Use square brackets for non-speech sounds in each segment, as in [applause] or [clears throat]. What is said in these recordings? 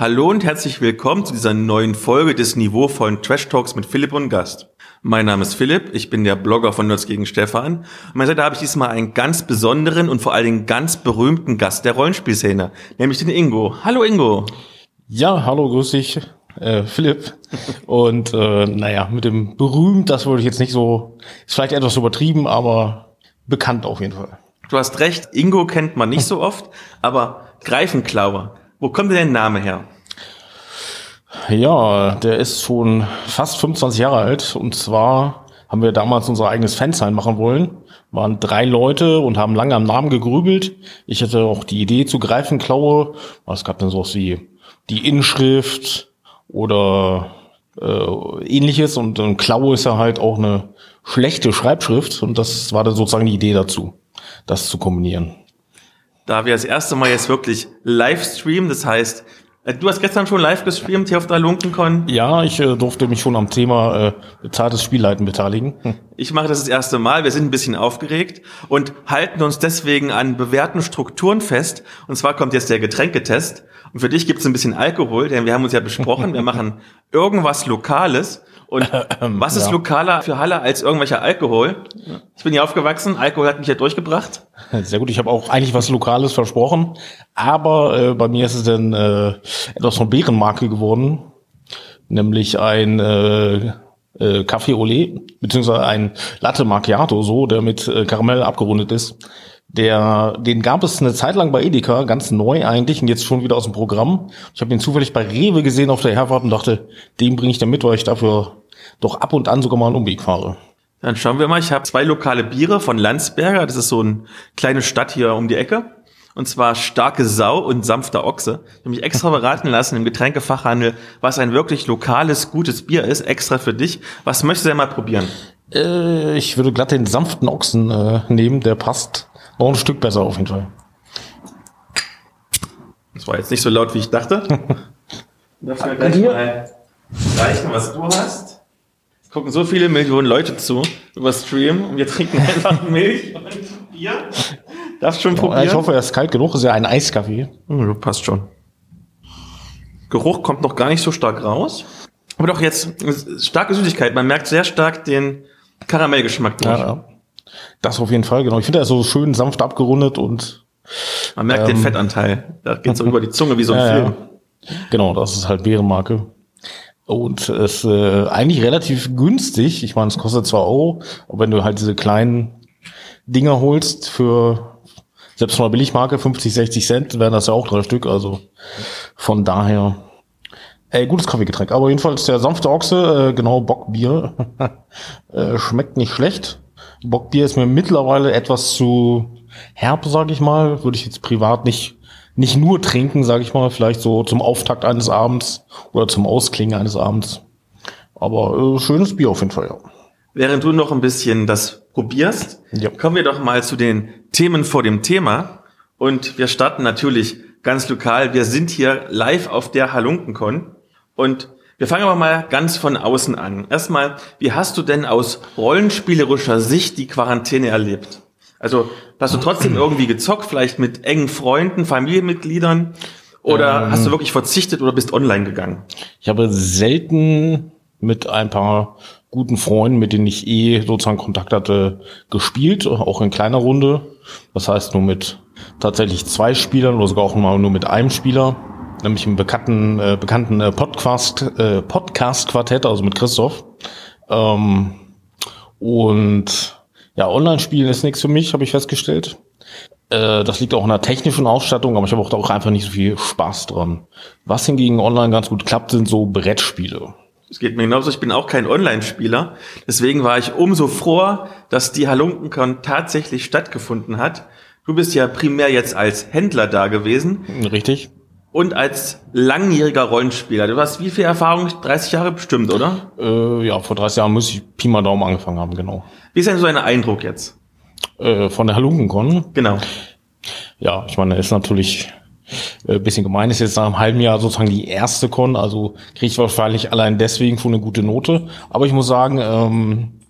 Hallo und herzlich willkommen zu dieser neuen Folge des niveauvollen Trash Talks mit Philipp und Gast. Mein Name ist Philipp, ich bin der Blogger von Nerds gegen Stefan. An meiner Seite habe ich diesmal einen ganz besonderen und vor allen Dingen ganz berühmten Gast der Rollenspielszene, nämlich den Ingo. Hallo Ingo. Ja, hallo, grüß dich, äh, Philipp. Und äh, naja, mit dem berühmt, das würde ich jetzt nicht so, ist vielleicht etwas übertrieben, aber bekannt auf jeden Fall. Du hast recht, Ingo kennt man nicht so oft, aber Greifenklauer, wo kommt denn der Name her? Ja, der ist schon fast 25 Jahre alt. Und zwar haben wir damals unser eigenes Fansign machen wollen. Waren drei Leute und haben lange am Namen gegrübelt. Ich hatte auch die Idee zu Greifenklaue. Es gab dann sowas wie die Inschrift oder äh, ähnliches. Und ein Klaue ist ja halt auch eine schlechte Schreibschrift. Und das war dann sozusagen die Idee dazu, das zu kombinieren da wir das erste Mal jetzt wirklich live streamen, das heißt, äh, Du hast gestern schon live gestreamt hier auf der Lunkencon. Ja, ich äh, durfte mich schon am Thema äh, bezahltes Spielleiten beteiligen. Hm. Ich mache das das erste Mal. Wir sind ein bisschen aufgeregt und halten uns deswegen an bewährten Strukturen fest. Und zwar kommt jetzt der Getränketest. Und für dich gibt es ein bisschen Alkohol, denn wir haben uns ja besprochen, wir [laughs] machen irgendwas Lokales. Und was ist ja. lokaler für Halle als irgendwelcher Alkohol? Ich bin hier aufgewachsen, Alkohol hat mich ja durchgebracht. Sehr gut, ich habe auch eigentlich was Lokales versprochen, aber äh, bei mir ist es dann äh, etwas von Bärenmarke geworden, nämlich ein äh, äh, Café Olé, beziehungsweise ein Latte Macchiato, so, der mit äh, Karamell abgerundet ist. Der, den gab es eine Zeit lang bei Edeka, ganz neu eigentlich und jetzt schon wieder aus dem Programm. Ich habe den zufällig bei Rewe gesehen auf der Herfahrt und dachte, den bringe ich da mit, weil ich dafür doch ab und an sogar mal einen Umweg fahre. Dann schauen wir mal. Ich habe zwei lokale Biere von Landsberger. Das ist so eine kleine Stadt hier um die Ecke. Und zwar starke Sau und sanfter Ochse. Ich habe mich extra [laughs] beraten lassen im Getränkefachhandel, was ein wirklich lokales, gutes Bier ist, extra für dich. Was möchtest du denn mal probieren? Äh, ich würde glatt den sanften Ochsen äh, nehmen, der passt auch ein Stück besser auf jeden Fall. Das war jetzt nicht so laut, wie ich dachte. Darfst du mir gleich mal reichen, was du hast? Es gucken so viele Millionen Leute zu über Stream und wir trinken einfach [laughs] Milch und Bier. Darfst schon probieren? Ich hoffe, er ist kalt genug. Ist ja ein Eiskaffee. Oh, passt schon. Geruch kommt noch gar nicht so stark raus. Aber doch jetzt starke Süßigkeit. Man merkt sehr stark den Karamellgeschmack durch. Ja, ja. Das auf jeden Fall, genau. Ich finde, er ist so schön sanft abgerundet und man merkt ähm, den Fettanteil. Da geht so über die Zunge wie so ein ja, Film. Genau, das ist halt Bärenmarke. Und es ist äh, eigentlich relativ günstig. Ich meine, es kostet zwei Euro, aber wenn du halt diese kleinen Dinger holst für selbst von der Billigmarke 50, 60 Cent, wären das ja auch drei Stück. Also von daher Ey, gutes Kaffeegetränk. Aber jedenfalls der sanfte Ochse, äh, genau Bockbier, [laughs] äh, schmeckt nicht schlecht. Bockbier ist mir mittlerweile etwas zu herb, sage ich mal. Würde ich jetzt privat nicht nicht nur trinken, sage ich mal, vielleicht so zum Auftakt eines Abends oder zum Ausklingen eines Abends. Aber äh, schönes Bier auf jeden Fall, ja. Während du noch ein bisschen das probierst, ja. kommen wir doch mal zu den Themen vor dem Thema. Und wir starten natürlich ganz lokal. Wir sind hier live auf der Halunkencon. Und wir fangen aber mal ganz von außen an. Erstmal, wie hast du denn aus rollenspielerischer Sicht die Quarantäne erlebt? Also, hast du trotzdem [clears throat] irgendwie gezockt, vielleicht mit engen Freunden, Familienmitgliedern? Oder ähm, hast du wirklich verzichtet oder bist online gegangen? Ich habe selten mit ein paar guten Freunden, mit denen ich eh sozusagen Kontakt hatte, gespielt, auch in kleiner Runde. Das heißt nur mit tatsächlich zwei Spielern oder sogar auch mal nur mit einem Spieler nämlich im bekannten, äh, bekannten äh, Podcast, äh, Podcast-Quartett, also mit Christoph. Ähm, und ja, Online-Spielen ist nichts für mich, habe ich festgestellt. Äh, das liegt auch in der technischen Ausstattung, aber ich habe auch, auch einfach nicht so viel Spaß dran. Was hingegen online ganz gut klappt, sind so Brettspiele. Es geht mir genauso, ich bin auch kein Online-Spieler. Deswegen war ich umso froher, dass die Halunkencon tatsächlich stattgefunden hat. Du bist ja primär jetzt als Händler da gewesen. Richtig und als langjähriger Rollenspieler. Du hast wie viel Erfahrung? 30 Jahre bestimmt, oder? Äh, ja, vor 30 Jahren muss ich Pi mal Daumen angefangen haben, genau. Wie ist denn so ein Eindruck jetzt? Äh, von der Halunkencon? Genau. Ja, ich meine, ist natürlich äh, bisschen gemein, ist jetzt nach einem halben Jahr sozusagen die erste Con, also kriege ich wahrscheinlich allein deswegen schon eine gute Note. Aber ich muss sagen, ähm,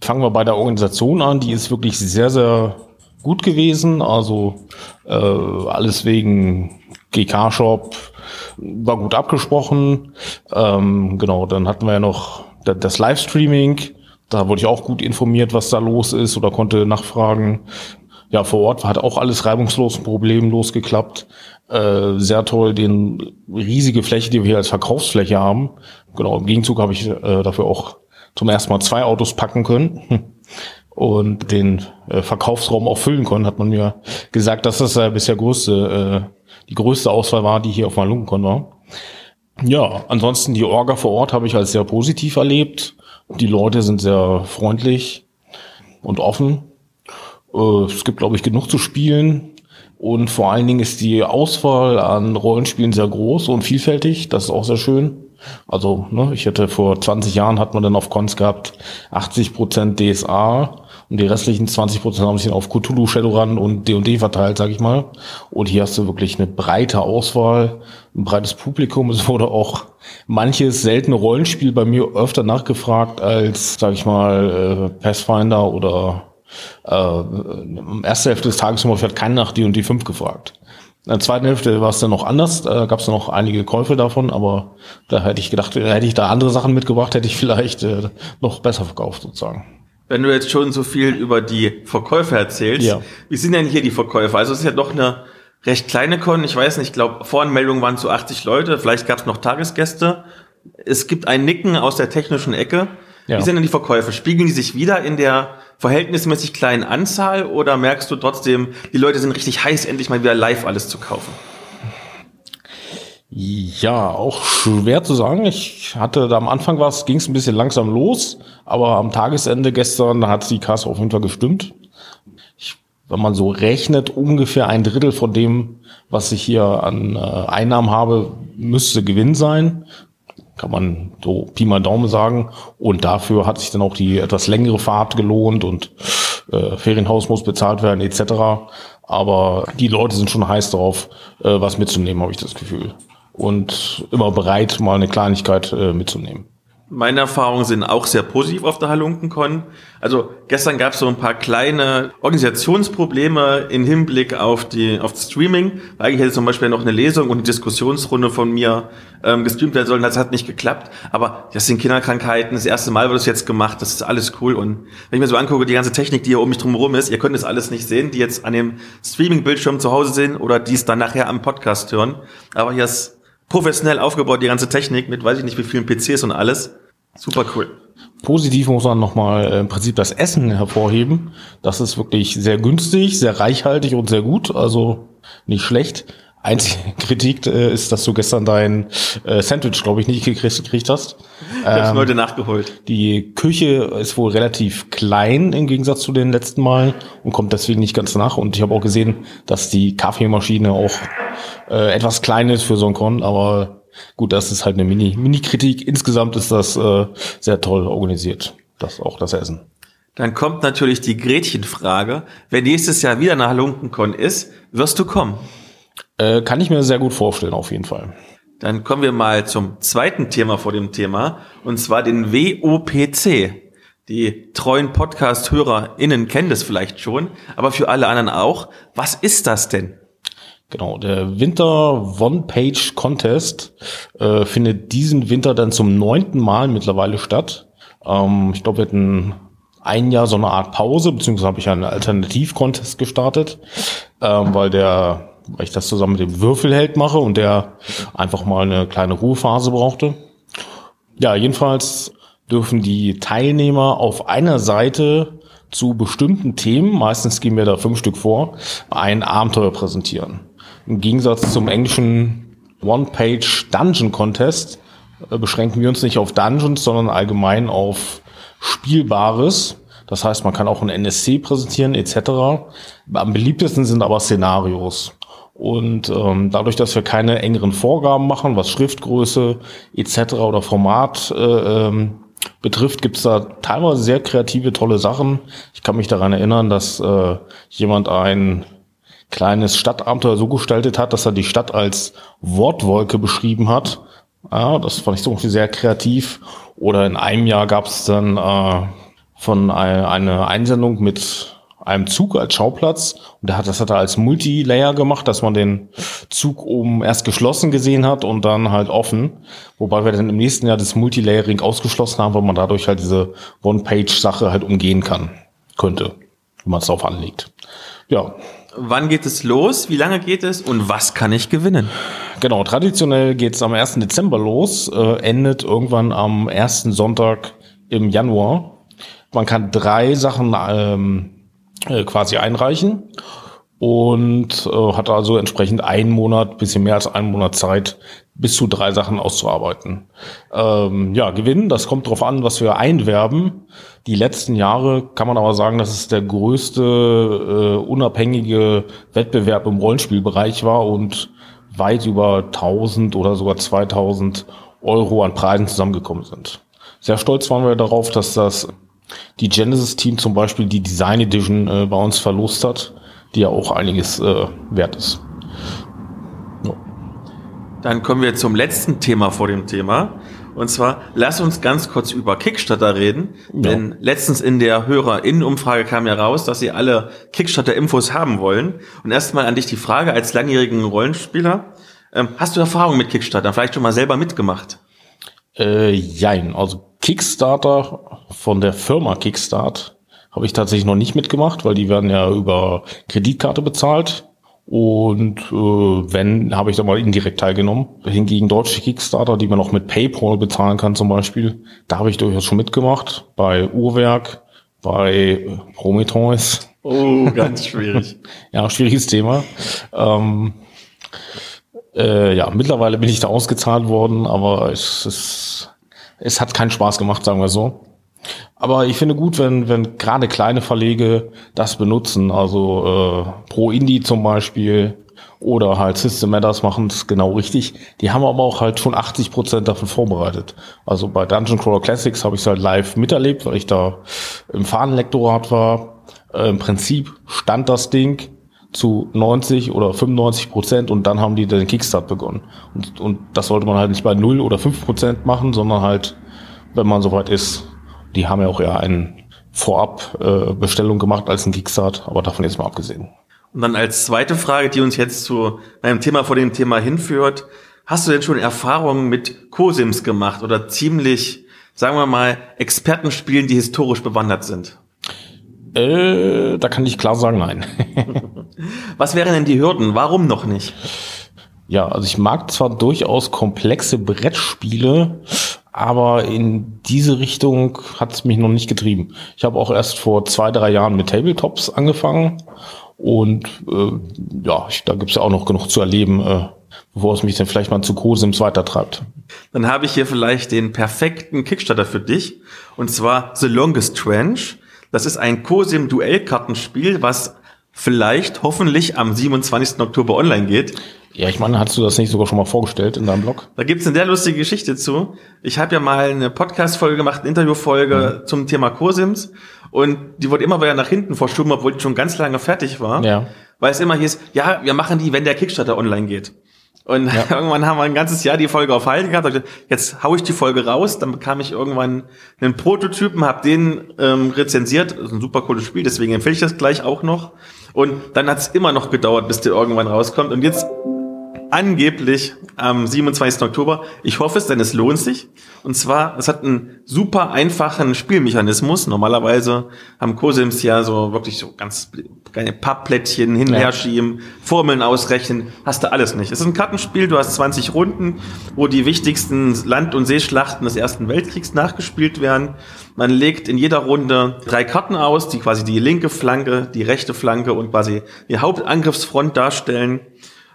fangen wir bei der Organisation an, die ist wirklich sehr, sehr gut gewesen. Also äh, alles wegen GK-Shop, war gut abgesprochen. Ähm, genau, dann hatten wir ja noch das Livestreaming. Da wurde ich auch gut informiert, was da los ist oder konnte nachfragen. Ja, vor Ort hat auch alles reibungslos, problemlos geklappt. Äh, sehr toll, den riesige Fläche, die wir hier als Verkaufsfläche haben. Genau, im Gegenzug habe ich äh, dafür auch zum ersten Mal zwei Autos packen können [laughs] und den äh, Verkaufsraum auch füllen können, hat man mir gesagt, dass das äh, bisher größte, äh, die größte Auswahl war, die hier auf Malunkenkon war. Ja, ansonsten die Orga vor Ort habe ich als sehr positiv erlebt. Die Leute sind sehr freundlich und offen. Äh, es gibt, glaube ich, genug zu spielen. Und vor allen Dingen ist die Auswahl an Rollenspielen sehr groß und vielfältig. Das ist auch sehr schön. Also, ne, ich hätte vor 20 Jahren hat man dann auf Cons gehabt 80 Prozent DSA und die restlichen 20 Prozent haben sich auf Cthulhu, Shadowrun und D&D verteilt, sag ich mal. Und hier hast du wirklich eine breite Auswahl, ein breites Publikum. Es wurde auch manches seltene Rollenspiel bei mir öfter nachgefragt als, sag ich mal, äh, Pathfinder oder äh, im ersten Hälfte des Tages zum Beispiel hat keiner nach D&D 5 gefragt. In der zweiten Hälfte war es dann noch anders, da gab es noch einige Käufe davon, aber da hätte ich gedacht, hätte ich da andere Sachen mitgebracht, hätte ich vielleicht äh, noch besser verkauft sozusagen. Wenn du jetzt schon so viel über die Verkäufe erzählst, ja. wie sind denn hier die Verkäufe? Also es ist ja doch eine recht kleine Con, ich weiß nicht, ich glaube, Voranmeldungen waren zu 80 Leute, vielleicht gab es noch Tagesgäste. Es gibt ein Nicken aus der technischen Ecke. Ja. Wie sind denn die Verkäufe? Spiegeln die sich wieder in der verhältnismäßig kleinen Anzahl oder merkst du trotzdem, die Leute sind richtig heiß, endlich mal wieder live alles zu kaufen? Ja, auch schwer zu sagen. Ich hatte da am Anfang was, ging es ein bisschen langsam los, aber am Tagesende gestern hat die Kasse auf jeden Fall gestimmt. Ich, wenn man so rechnet, ungefähr ein Drittel von dem, was ich hier an äh, Einnahmen habe, müsste Gewinn sein kann man so Pi mal Daumen sagen. Und dafür hat sich dann auch die etwas längere Fahrt gelohnt und äh, Ferienhaus muss bezahlt werden etc. Aber die Leute sind schon heiß drauf, äh, was mitzunehmen, habe ich das Gefühl. Und immer bereit, mal eine Kleinigkeit äh, mitzunehmen. Meine Erfahrungen sind auch sehr positiv auf der Halunkencon. Also gestern gab es so ein paar kleine Organisationsprobleme im Hinblick auf die auf Streaming. Eigentlich hätte zum Beispiel noch eine Lesung und eine Diskussionsrunde von mir ähm, gestreamt werden sollen. Das hat nicht geklappt. Aber das sind Kinderkrankheiten. Das erste Mal wird das jetzt gemacht. Das ist alles cool. Und wenn ich mir so angucke, die ganze Technik, die hier um mich drum ist, ihr könnt das alles nicht sehen, die jetzt an dem Streaming-Bildschirm zu Hause sind oder die es dann nachher am Podcast hören. Aber hier ist professionell aufgebaut, die ganze Technik mit weiß ich nicht wie vielen PCs und alles. Super cool. Positiv muss man nochmal äh, im Prinzip das Essen hervorheben. Das ist wirklich sehr günstig, sehr reichhaltig und sehr gut, also nicht schlecht. Einzige [laughs] Kritik äh, ist, dass du gestern dein äh, Sandwich, glaube ich, nicht gekriegt, hast. Ich ähm, habe heute nachgeholt. Die Küche ist wohl relativ klein im Gegensatz zu den letzten Malen und kommt deswegen nicht ganz nach. Und ich habe auch gesehen, dass die Kaffeemaschine auch äh, etwas klein ist für so ein Con, aber gut, das ist halt eine Mini, Mini-Kritik. Insgesamt ist das äh, sehr toll organisiert, das auch das Essen. Dann kommt natürlich die Gretchenfrage. Wenn nächstes Jahr wieder eine Halunkencon ist, wirst du kommen? Äh, kann ich mir sehr gut vorstellen, auf jeden Fall. Dann kommen wir mal zum zweiten Thema vor dem Thema, und zwar den WOPC. Die treuen Podcast-HörerInnen kennen das vielleicht schon, aber für alle anderen auch. Was ist das denn? Genau, der Winter One-Page Contest äh, findet diesen Winter dann zum neunten Mal mittlerweile statt. Ähm, ich glaube, wir hatten ein Jahr so eine Art Pause, beziehungsweise habe ich einen Alternativ-Contest gestartet, ähm, weil der weil ich das zusammen mit dem Würfelheld mache und der einfach mal eine kleine Ruhephase brauchte. Ja, jedenfalls dürfen die Teilnehmer auf einer Seite zu bestimmten Themen, meistens gehen wir da fünf Stück vor, ein Abenteuer präsentieren. Im Gegensatz zum englischen One-Page Dungeon Contest äh, beschränken wir uns nicht auf Dungeons, sondern allgemein auf Spielbares. Das heißt, man kann auch ein NSC präsentieren etc. Am beliebtesten sind aber Szenarios. Und ähm, dadurch, dass wir keine engeren Vorgaben machen, was Schriftgröße etc. oder Format äh, ähm, betrifft, gibt's da teilweise sehr kreative, tolle Sachen. Ich kann mich daran erinnern, dass äh, jemand ein kleines Stadtabenteuer so gestaltet hat, dass er die Stadt als Wortwolke beschrieben hat. Ja, das fand ich so sehr kreativ. Oder in einem Jahr gab's dann äh, von eine, eine Einsendung mit einem Zug als Schauplatz. Und der hat, das hat er als Multilayer gemacht, dass man den Zug oben erst geschlossen gesehen hat und dann halt offen. Wobei wir dann im nächsten Jahr das Multilayering ausgeschlossen haben, weil man dadurch halt diese One-Page-Sache halt umgehen kann, könnte, wenn man es darauf anlegt. Ja. Wann geht es los? Wie lange geht es? Und was kann ich gewinnen? Genau, traditionell geht es am 1. Dezember los, äh, endet irgendwann am ersten Sonntag im Januar. Man kann drei Sachen ähm, äh, quasi einreichen und äh, hat also entsprechend einen Monat, bisschen mehr als einen Monat Zeit, bis zu drei Sachen auszuarbeiten. Ähm, ja, gewinnen, das kommt drauf an, was wir einwerben. Die letzten Jahre kann man aber sagen, dass es der größte äh, unabhängige Wettbewerb im Rollenspielbereich war und weit über 1000 oder sogar 2000 Euro an Preisen zusammengekommen sind. Sehr stolz waren wir darauf, dass das die Genesis-Team zum Beispiel die Design Edition äh, bei uns verlost hat, die ja auch einiges äh, wert ist. Ja. Dann kommen wir zum letzten Thema vor dem Thema. Und zwar, lass uns ganz kurz über Kickstarter reden. Ja. Denn letztens in der HörerInnen-Umfrage kam ja raus, dass sie alle Kickstarter-Infos haben wollen. Und erstmal an dich die Frage als langjährigen Rollenspieler. Ähm, hast du Erfahrung mit Kickstarter? Vielleicht schon mal selber mitgemacht? Äh, jein. Also Kickstarter von der Firma Kickstart habe ich tatsächlich noch nicht mitgemacht, weil die werden ja über Kreditkarte bezahlt. Und äh, wenn, habe ich da mal indirekt teilgenommen. Hingegen deutsche Kickstarter, die man auch mit PayPal bezahlen kann zum Beispiel, da habe ich durchaus schon mitgemacht. Bei Uhrwerk, bei Prometheus. Oh, ganz schwierig. [laughs] ja, schwieriges Thema. Ähm, äh, ja, mittlerweile bin ich da ausgezahlt worden, aber es ist es hat keinen Spaß gemacht, sagen wir so. Aber ich finde gut, wenn, wenn gerade kleine Verlege das benutzen, also äh, Pro Indie zum Beispiel oder halt System Matters machen es genau richtig. Die haben aber auch halt schon 80 Prozent davon vorbereitet. Also bei Dungeon Crawler Classics habe ich es halt live miterlebt, weil ich da im Fahnenlektorat war. Äh, Im Prinzip stand das Ding zu 90 oder 95 Prozent und dann haben die den Kickstart begonnen. Und, und das sollte man halt nicht bei 0 oder 5 Prozent machen, sondern halt, wenn man soweit ist. Die haben ja auch eher eine Vorab-Bestellung äh, gemacht als ein Kickstart, aber davon jetzt mal abgesehen. Und dann als zweite Frage, die uns jetzt zu einem Thema vor dem Thema hinführt. Hast du denn schon Erfahrungen mit Cosims gemacht oder ziemlich, sagen wir mal, Expertenspielen, die historisch bewandert sind? Äh, da kann ich klar sagen, nein. [laughs] Was wären denn die Hürden? Warum noch nicht? Ja, also ich mag zwar durchaus komplexe Brettspiele, aber in diese Richtung hat es mich noch nicht getrieben. Ich habe auch erst vor zwei, drei Jahren mit Tabletops angefangen und äh, ja, ich, da gibt's ja auch noch genug zu erleben, äh, bevor es mich dann vielleicht mal zu Cosims weitertreibt. Dann habe ich hier vielleicht den perfekten Kickstarter für dich und zwar The Longest Trench. Das ist ein COSIM-Duellkartenspiel, was vielleicht hoffentlich am 27. Oktober online geht. Ja, ich meine, hast du das nicht sogar schon mal vorgestellt in deinem Blog? Da gibt's eine sehr lustige Geschichte zu. Ich habe ja mal eine Podcast-Folge gemacht, eine Interview-Folge mhm. zum Thema Cosims und die wurde immer wieder nach hinten verschoben, obwohl die schon ganz lange fertig war. Ja. Weil es immer hieß, ja, wir machen die, wenn der Kickstarter online geht. Und ja. [laughs] irgendwann haben wir ein ganzes Jahr die Folge auf Halten gehabt. Jetzt hau ich die Folge raus. Dann bekam ich irgendwann einen Prototypen, habe den ähm, rezensiert. Das ist ein super cooles Spiel, deswegen empfehle ich das gleich auch noch. Und dann hat es immer noch gedauert, bis der irgendwann rauskommt. Und jetzt angeblich am 27. Oktober. Ich hoffe es, denn es lohnt sich. Und zwar, es hat einen super einfachen Spielmechanismus. Normalerweise haben Cosims ja so wirklich so ganz kleine Pappplättchen hin ja. schieben, Formeln ausrechnen. Hast du alles nicht. Es ist ein Kartenspiel, du hast 20 Runden, wo die wichtigsten Land- und Seeschlachten des Ersten Weltkriegs nachgespielt werden. Man legt in jeder Runde drei Karten aus, die quasi die linke Flanke, die rechte Flanke und quasi die Hauptangriffsfront darstellen.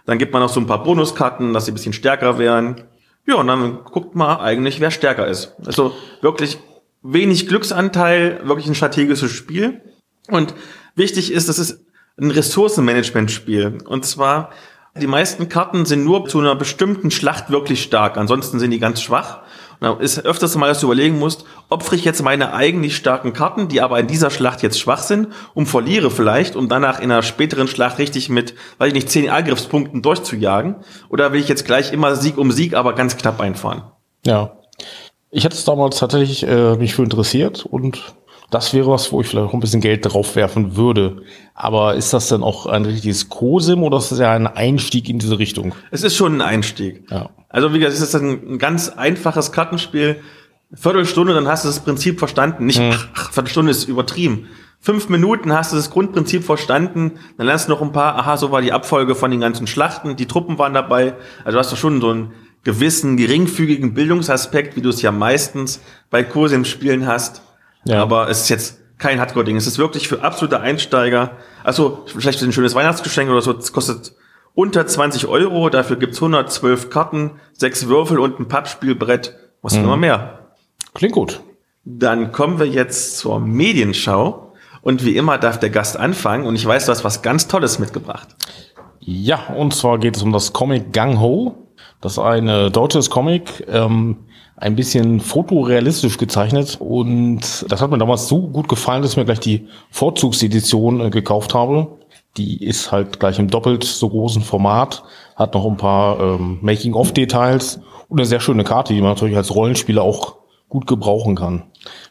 Dann gibt man noch so ein paar Bonuskarten, dass sie ein bisschen stärker werden. Ja, und dann guckt man eigentlich, wer stärker ist. Also wirklich wenig Glücksanteil, wirklich ein strategisches Spiel. Und wichtig ist, das ist ein Ressourcenmanagement-Spiel. Und zwar, die meisten Karten sind nur zu einer bestimmten Schlacht wirklich stark. Ansonsten sind die ganz schwach. Und ist öfters mal, dass du überlegen musst, opfere ich jetzt meine eigentlich starken Karten, die aber in dieser Schlacht jetzt schwach sind, und verliere vielleicht, um danach in einer späteren Schlacht richtig mit, weiß ich nicht, zehn Angriffspunkten durchzujagen? Oder will ich jetzt gleich immer Sieg um Sieg, aber ganz knapp einfahren? Ja. Ich hatte es damals tatsächlich äh, mich für interessiert und Das wäre was, wo ich vielleicht auch ein bisschen Geld drauf werfen würde. Aber ist das denn auch ein richtiges Co-Sim oder ist das ja ein Einstieg in diese Richtung? Es ist schon ein Einstieg. Ja. Also wie gesagt, es ist ein ganz einfaches Kartenspiel. Viertelstunde, dann hast du das Prinzip verstanden. Nicht, hm. ach, Viertelstunde ist übertrieben. Fünf Minuten hast du das Grundprinzip verstanden, dann lernst du noch ein paar, aha, so war die Abfolge von den ganzen Schlachten, die Truppen waren dabei. Also hast du schon so einen gewissen geringfügigen Bildungsaspekt, wie du es ja meistens bei Kurse im Spielen hast. Ja. Aber es ist jetzt kein Hardcore-Ding. Es ist wirklich für absolute Einsteiger. Also vielleicht ein schönes Weihnachtsgeschenk oder so. Es kostet unter 20 Euro. Dafür gibt's 112 Karten, sechs Würfel und ein Pappspielbrett. Was mhm. immer mehr. Klingt gut. Dann kommen wir jetzt zur Medienschau. Und wie immer darf der Gast anfangen. Und ich weiß, du hast was ganz Tolles mitgebracht. Ja, und zwar geht es um das Comic Gang Ho. Das ist ein deutsches Comic, ähm, ein bisschen fotorealistisch gezeichnet. Und das hat mir damals so gut gefallen, dass ich mir gleich die Vorzugsedition äh, gekauft habe. Die ist halt gleich im doppelt so großen Format, hat noch ein paar ähm, Making-of-Details und eine sehr schöne Karte, die man natürlich als Rollenspieler auch gut gebrauchen kann.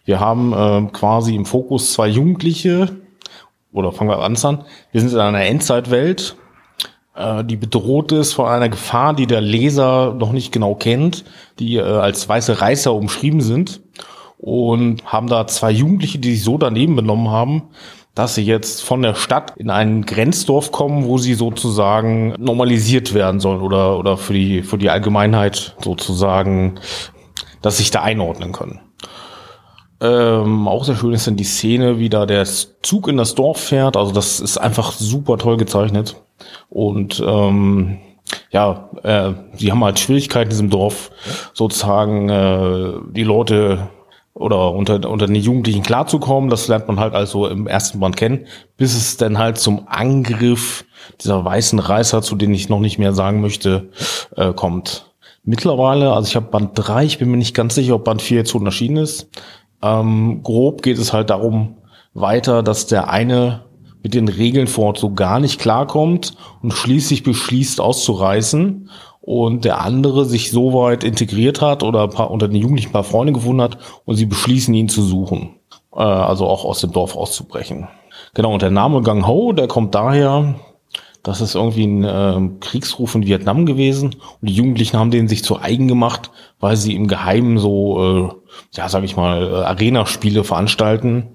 Wir haben äh, quasi im Fokus zwei Jugendliche, oder fangen wir an an. Wir sind in einer Endzeitwelt, äh, die bedroht ist von einer Gefahr, die der Leser noch nicht genau kennt, die äh, als weiße Reißer umschrieben sind und haben da zwei Jugendliche, die sich so daneben benommen haben, dass sie jetzt von der Stadt in ein Grenzdorf kommen, wo sie sozusagen normalisiert werden sollen oder, oder für die, für die Allgemeinheit sozusagen dass sich da einordnen können. Ähm, auch sehr schön ist dann die Szene, wie da der Zug in das Dorf fährt. Also das ist einfach super toll gezeichnet. Und ähm, ja, äh, sie haben halt Schwierigkeiten in diesem Dorf, sozusagen äh, die Leute oder unter, unter den Jugendlichen klarzukommen. Das lernt man halt also im ersten Band kennen, bis es dann halt zum Angriff dieser weißen Reißer, zu denen ich noch nicht mehr sagen möchte, äh, kommt mittlerweile, also ich habe Band 3, ich bin mir nicht ganz sicher, ob Band 4 jetzt schon erschienen ist. Ähm, grob geht es halt darum weiter, dass der eine mit den Regeln vor Ort so gar nicht klarkommt und schließlich beschließt auszureißen und der andere sich so weit integriert hat oder paar, unter den Jugendlichen ein paar Freunde gefunden hat und sie beschließen ihn zu suchen, äh, also auch aus dem Dorf auszubrechen. Genau, und der Name Gang Ho, der kommt daher, das ist irgendwie ein äh, Kriegsruf in Vietnam gewesen. Und die Jugendlichen haben den sich zu eigen gemacht, weil sie im Geheimen so, äh, ja, sag ich mal, äh, Arena-Spiele veranstalten.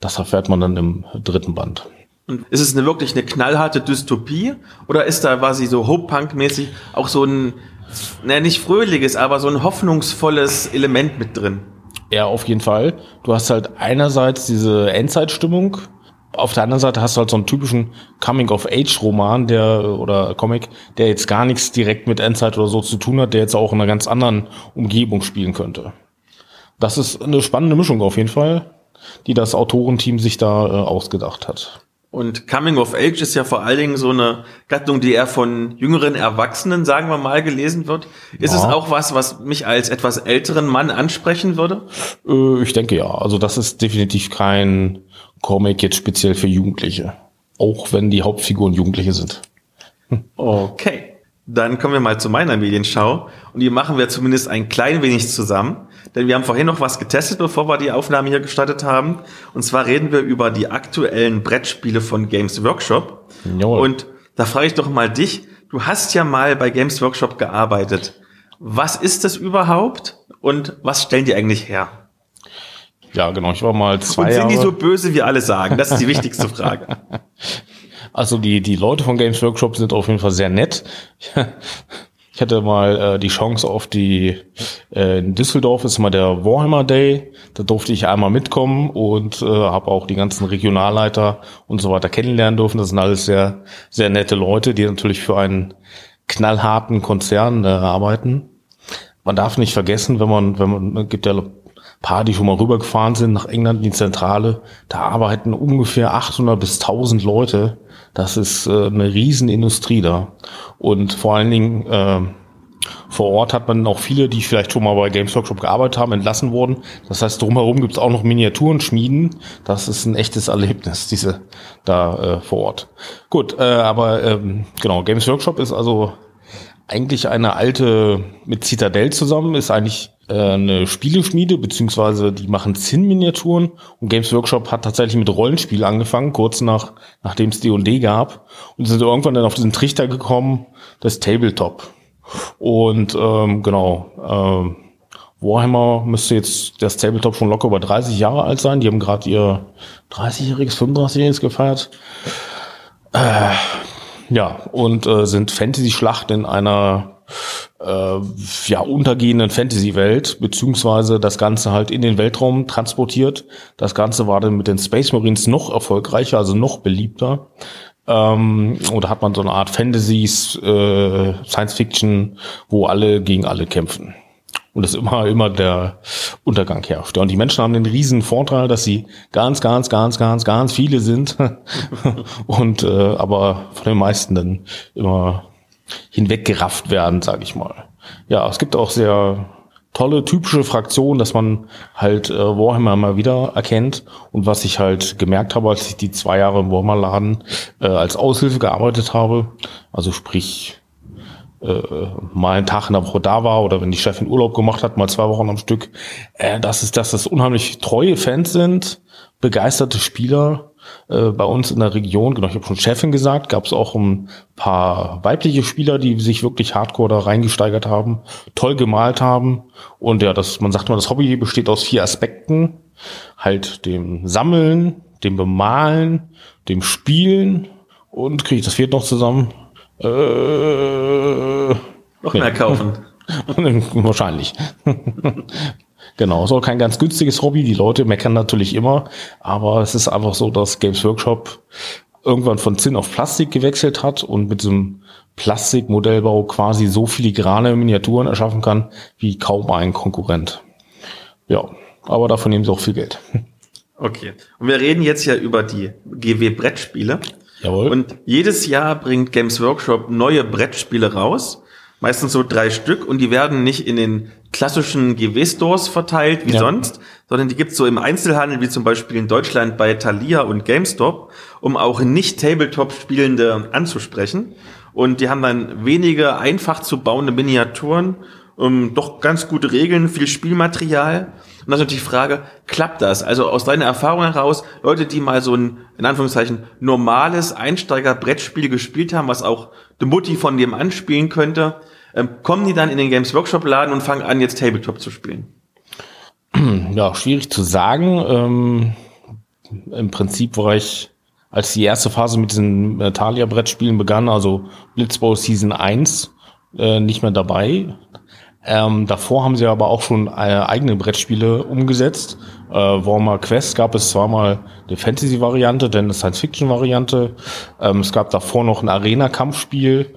Das erfährt man dann im dritten Band. Und ist es eine wirklich eine knallharte Dystopie? Oder ist da quasi so Hope-Punk-mäßig auch so ein, ne, nicht fröhliches, aber so ein hoffnungsvolles Element mit drin? Ja, auf jeden Fall. Du hast halt einerseits diese Endzeitstimmung, auf der anderen Seite hast du halt so einen typischen Coming-of-Age-Roman, der oder Comic, der jetzt gar nichts direkt mit Endzeit oder so zu tun hat, der jetzt auch in einer ganz anderen Umgebung spielen könnte. Das ist eine spannende Mischung auf jeden Fall, die das Autorenteam sich da äh, ausgedacht hat. Und Coming of Age ist ja vor allen Dingen so eine Gattung, die eher von jüngeren Erwachsenen, sagen wir mal, gelesen wird. Ist ja. es auch was, was mich als etwas älteren Mann ansprechen würde? Äh, ich denke ja. Also das ist definitiv kein Comic jetzt speziell für Jugendliche. Auch wenn die Hauptfiguren Jugendliche sind. Okay. Dann kommen wir mal zu meiner Medienschau. Und die machen wir zumindest ein klein wenig zusammen. Denn wir haben vorhin noch was getestet, bevor wir die Aufnahme hier gestartet haben. Und zwar reden wir über die aktuellen Brettspiele von Games Workshop. Jawohl. Und da frage ich doch mal dich. Du hast ja mal bei Games Workshop gearbeitet. Was ist das überhaupt? Und was stellen die eigentlich her? Ja, genau. Ich war mal zwei Und sind Jahre. die so böse, wie alle sagen? Das ist die wichtigste [laughs] Frage. Also die, die Leute von Games Workshop sind auf jeden Fall sehr nett. Ich hatte mal äh, die Chance auf die, äh, in Düsseldorf ist mal der Warhammer Day. Da durfte ich einmal mitkommen und äh, habe auch die ganzen Regionalleiter und so weiter kennenlernen dürfen. Das sind alles sehr, sehr nette Leute, die natürlich für einen knallharten Konzern äh, arbeiten. Man darf nicht vergessen, wenn man, wenn man, gibt ja paar, die schon mal rübergefahren sind nach England in die Zentrale, da arbeiten ungefähr 800 bis 1000 Leute. Das ist äh, eine Riesenindustrie da. Und vor allen Dingen äh, vor Ort hat man auch viele, die vielleicht schon mal bei Games Workshop gearbeitet haben, entlassen worden. Das heißt, drumherum gibt es auch noch Miniaturen schmieden. Das ist ein echtes Erlebnis, diese da äh, vor Ort. Gut, äh, aber ähm, genau, Games Workshop ist also eigentlich eine alte mit Citadel zusammen, ist eigentlich eine Spieleschmiede, beziehungsweise die machen Zinn-Miniaturen und Games Workshop hat tatsächlich mit Rollenspiel angefangen, kurz nach, nachdem es D&D gab und sind irgendwann dann auf diesen Trichter gekommen, das Tabletop. Und ähm, genau, ähm, Warhammer müsste jetzt das Tabletop schon locker über 30 Jahre alt sein. Die haben gerade ihr 30-jähriges, 35-jähriges gefeiert. Äh, ja, und äh, sind Fantasy-Schlacht in einer äh, ja, untergehenden Fantasy-Welt, beziehungsweise das Ganze halt in den Weltraum transportiert. Das Ganze war dann mit den Space Marines noch erfolgreicher, also noch beliebter. Ähm, oder hat man so eine Art Fantasies, äh, Science Fiction, wo alle gegen alle kämpfen. Und es immer, immer der Untergang herrscht. Und die Menschen haben den riesen Vorteil, dass sie ganz, ganz, ganz, ganz, ganz viele sind. [laughs] und äh, aber von den meisten dann immer hinweggerafft werden, sage ich mal. Ja, es gibt auch sehr tolle typische Fraktionen, dass man halt äh, Warhammer mal wieder erkennt. Und was ich halt gemerkt habe, als ich die zwei Jahre im Warhammer-Laden äh, als Aushilfe gearbeitet habe, also sprich äh, mal einen Tag in der Woche da war oder wenn die Chefin Urlaub gemacht hat, mal zwei Wochen am Stück, äh, dass es, dass es unheimlich treue Fans sind, begeisterte Spieler, äh, bei uns in der Region, genau, ich habe schon Chefin gesagt, gab es auch ein paar weibliche Spieler, die sich wirklich hardcore da reingesteigert haben, toll gemalt haben. Und ja, das, man sagt mal, das Hobby besteht aus vier Aspekten. Halt dem Sammeln, dem Bemalen, dem Spielen und kriege ich das vierte noch zusammen? Äh, noch mehr kaufen. [laughs] Wahrscheinlich. [laughs] Genau, ist auch kein ganz günstiges Hobby. Die Leute meckern natürlich immer, aber es ist einfach so, dass Games Workshop irgendwann von Zinn auf Plastik gewechselt hat und mit diesem Plastikmodellbau quasi so filigrane Miniaturen erschaffen kann wie kaum ein Konkurrent. Ja, aber davon nehmen sie auch viel Geld. [laughs] Okay. Und wir reden jetzt ja über die GW-Brettspiele. Jawohl. Und jedes Jahr bringt Games Workshop neue Brettspiele raus meistens so drei Stück und die werden nicht in den klassischen GW-Stores verteilt wie ja. sonst, sondern die gibt's so im Einzelhandel, wie zum Beispiel in Deutschland bei Thalia und GameStop, um auch nicht Tabletop-Spielende anzusprechen. Und die haben dann wenige einfach zu bauende Miniaturen, um, doch ganz gute Regeln, viel Spielmaterial. Und das ist natürlich die Frage, klappt das? Also aus deiner Erfahrung heraus, Leute, die mal so ein, in Anführungszeichen, normales Einsteiger-Brettspiel gespielt haben, was auch die Mutti von dem anspielen könnte, ähm, kommen die dann in den Games Workshop Laden und fangen an, jetzt Tabletop zu spielen? [clears throat] Ja, schwierig zu sagen. Ähm, Im Prinzip war ich, als die erste Phase mit diesen äh, Talia-Brettspielen begann, also Blitzball Season 1, äh, nicht mehr dabei. Ähm, davor haben sie aber auch schon äh, eigene Brettspiele umgesetzt. Äh, Warmer Quest gab es zweimal eine Fantasy-Variante, dann eine Science-Fiction-Variante. Ähm, es gab davor noch ein Arena-Kampfspiel,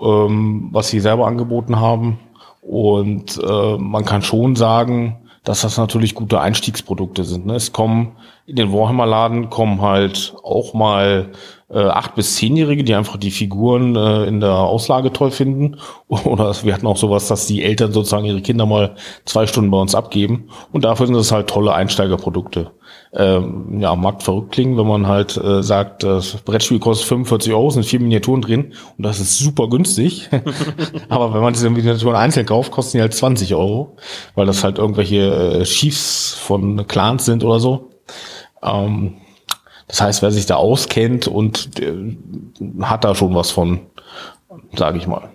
ähm, was sie selber angeboten haben. Und äh, man kann schon sagen, dass das natürlich gute Einstiegsprodukte sind. Ne? Es kommen in den Warhammer-Laden kommen halt auch mal äh, acht bis zehnjährige, die einfach die Figuren äh, in der Auslage toll finden. [laughs] Oder wir hatten auch sowas, dass die Eltern sozusagen ihre Kinder mal zwei Stunden bei uns abgeben. Und dafür sind es halt tolle Einsteigerprodukte. Ähm, ja, mag verrückt klingen, wenn man halt äh, sagt, das Brettspiel kostet 45 Euro, sind vier Miniaturen drin und das ist super günstig. [laughs] Aber wenn man diese Miniaturen einzeln kauft, kosten die halt 20 Euro, weil das halt irgendwelche äh, Chiefs von Clans sind oder so. Ähm, das heißt, wer sich da auskennt und äh, hat da schon was von, sage ich mal.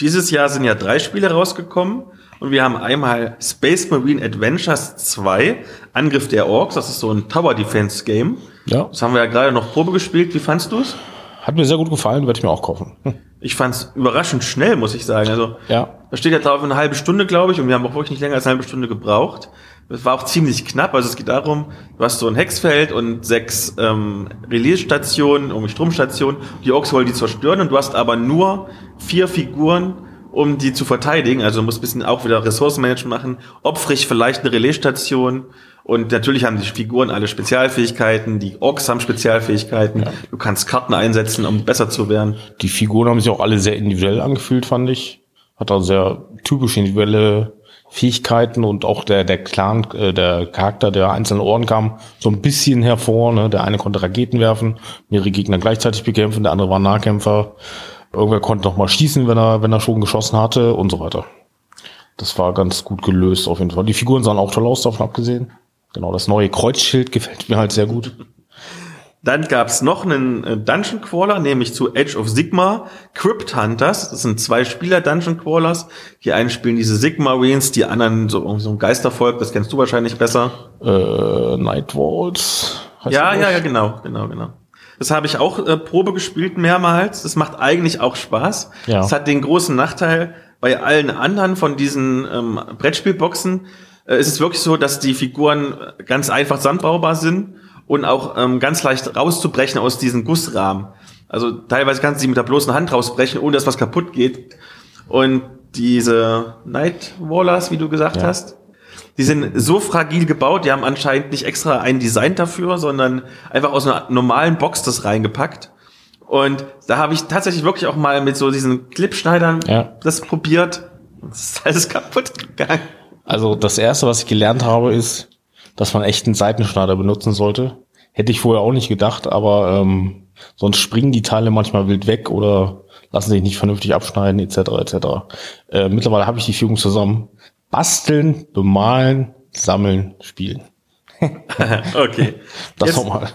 Dieses Jahr sind ja drei Spiele rausgekommen und wir haben einmal Space Marine Adventures 2, Angriff der Orks, das ist so ein Tower Defense Game. Ja. Das haben wir ja gerade noch Probe gespielt. Wie fandst du es? Hat mir sehr gut gefallen, werde ich mir auch kaufen. Ich fand es überraschend schnell, muss ich sagen. Also, ja. da steht ja drauf eine halbe Stunde, glaube ich, und wir haben auch wirklich nicht länger als eine halbe Stunde gebraucht. Es war auch ziemlich knapp. Also es geht darum, du hast so ein Hexfeld und sechs ähm, Relaisstationen, um Stromstationen. Die Orks wollen die zerstören und du hast aber nur vier Figuren, um die zu verteidigen. Also du musst ein bisschen auch wieder Ressourcenmanagement machen. Opfrig vielleicht eine Relaisstation. Und natürlich haben die Figuren alle Spezialfähigkeiten. Die Orks haben Spezialfähigkeiten. Ja. Du kannst Karten einsetzen, um besser zu werden. Die Figuren haben sich auch alle sehr individuell angefühlt, fand ich. Hat auch sehr typisch individuelle Fähigkeiten und auch der, der Clan, äh, der Charakter der einzelnen Orden kam so ein bisschen hervor. Ne? Der eine konnte Raketen werfen, mehrere Gegner gleichzeitig bekämpfen, der andere war Nahkämpfer. Irgendwer konnte noch mal schießen, wenn er, wenn er schon geschossen hatte und so weiter. Das war ganz gut gelöst auf jeden Fall. Die Figuren sahen auch toll aus, davon abgesehen. Genau, das neue Kreuzschild gefällt mir halt sehr gut. Dann gab's noch einen äh, Dungeon Crawler, nämlich zu Edge of Sigma, Crypt Hunters. Das sind zwei Spieler Dungeon Crawlers. Die einen spielen diese Sigma Marines, die anderen so, so ein Geistervolk, das kennst du wahrscheinlich besser. Äh, Nightwalls. Ja, ja, ja, genau, genau, genau. Das habe ich auch äh, Probe gespielt mehrmals. Das macht eigentlich auch Spaß. Ja. Es hat den großen Nachteil, bei allen anderen von diesen ähm, Brettspielboxen äh, ist es wirklich so, dass die Figuren ganz einfach sandbaubar sind und auch ähm, ganz leicht rauszubrechen aus diesen Gussrahmen. Also teilweise kannst du sie mit der bloßen Hand rausbrechen, ohne dass was kaputt geht. Und diese Nightwallers, wie du gesagt ja. hast, die sind so fragil gebaut, die haben anscheinend nicht extra ein Design dafür, sondern einfach aus einer normalen Box das reingepackt. Und da habe ich tatsächlich wirklich auch mal mit so diesen Clipschneidern ja. das probiert. Das ist alles kaputt gegangen. Also das erste, was ich gelernt habe, ist, dass man echt einen Seitenschneider benutzen sollte. Hätte ich vorher auch nicht gedacht, aber ähm, sonst springen die Teile manchmal wild weg oder lassen sich nicht vernünftig abschneiden, etc. etc. Äh, mittlerweile habe ich die Führung zusammen. Basteln, bemalen, sammeln, spielen. [laughs] okay. Das jetzt, nochmal.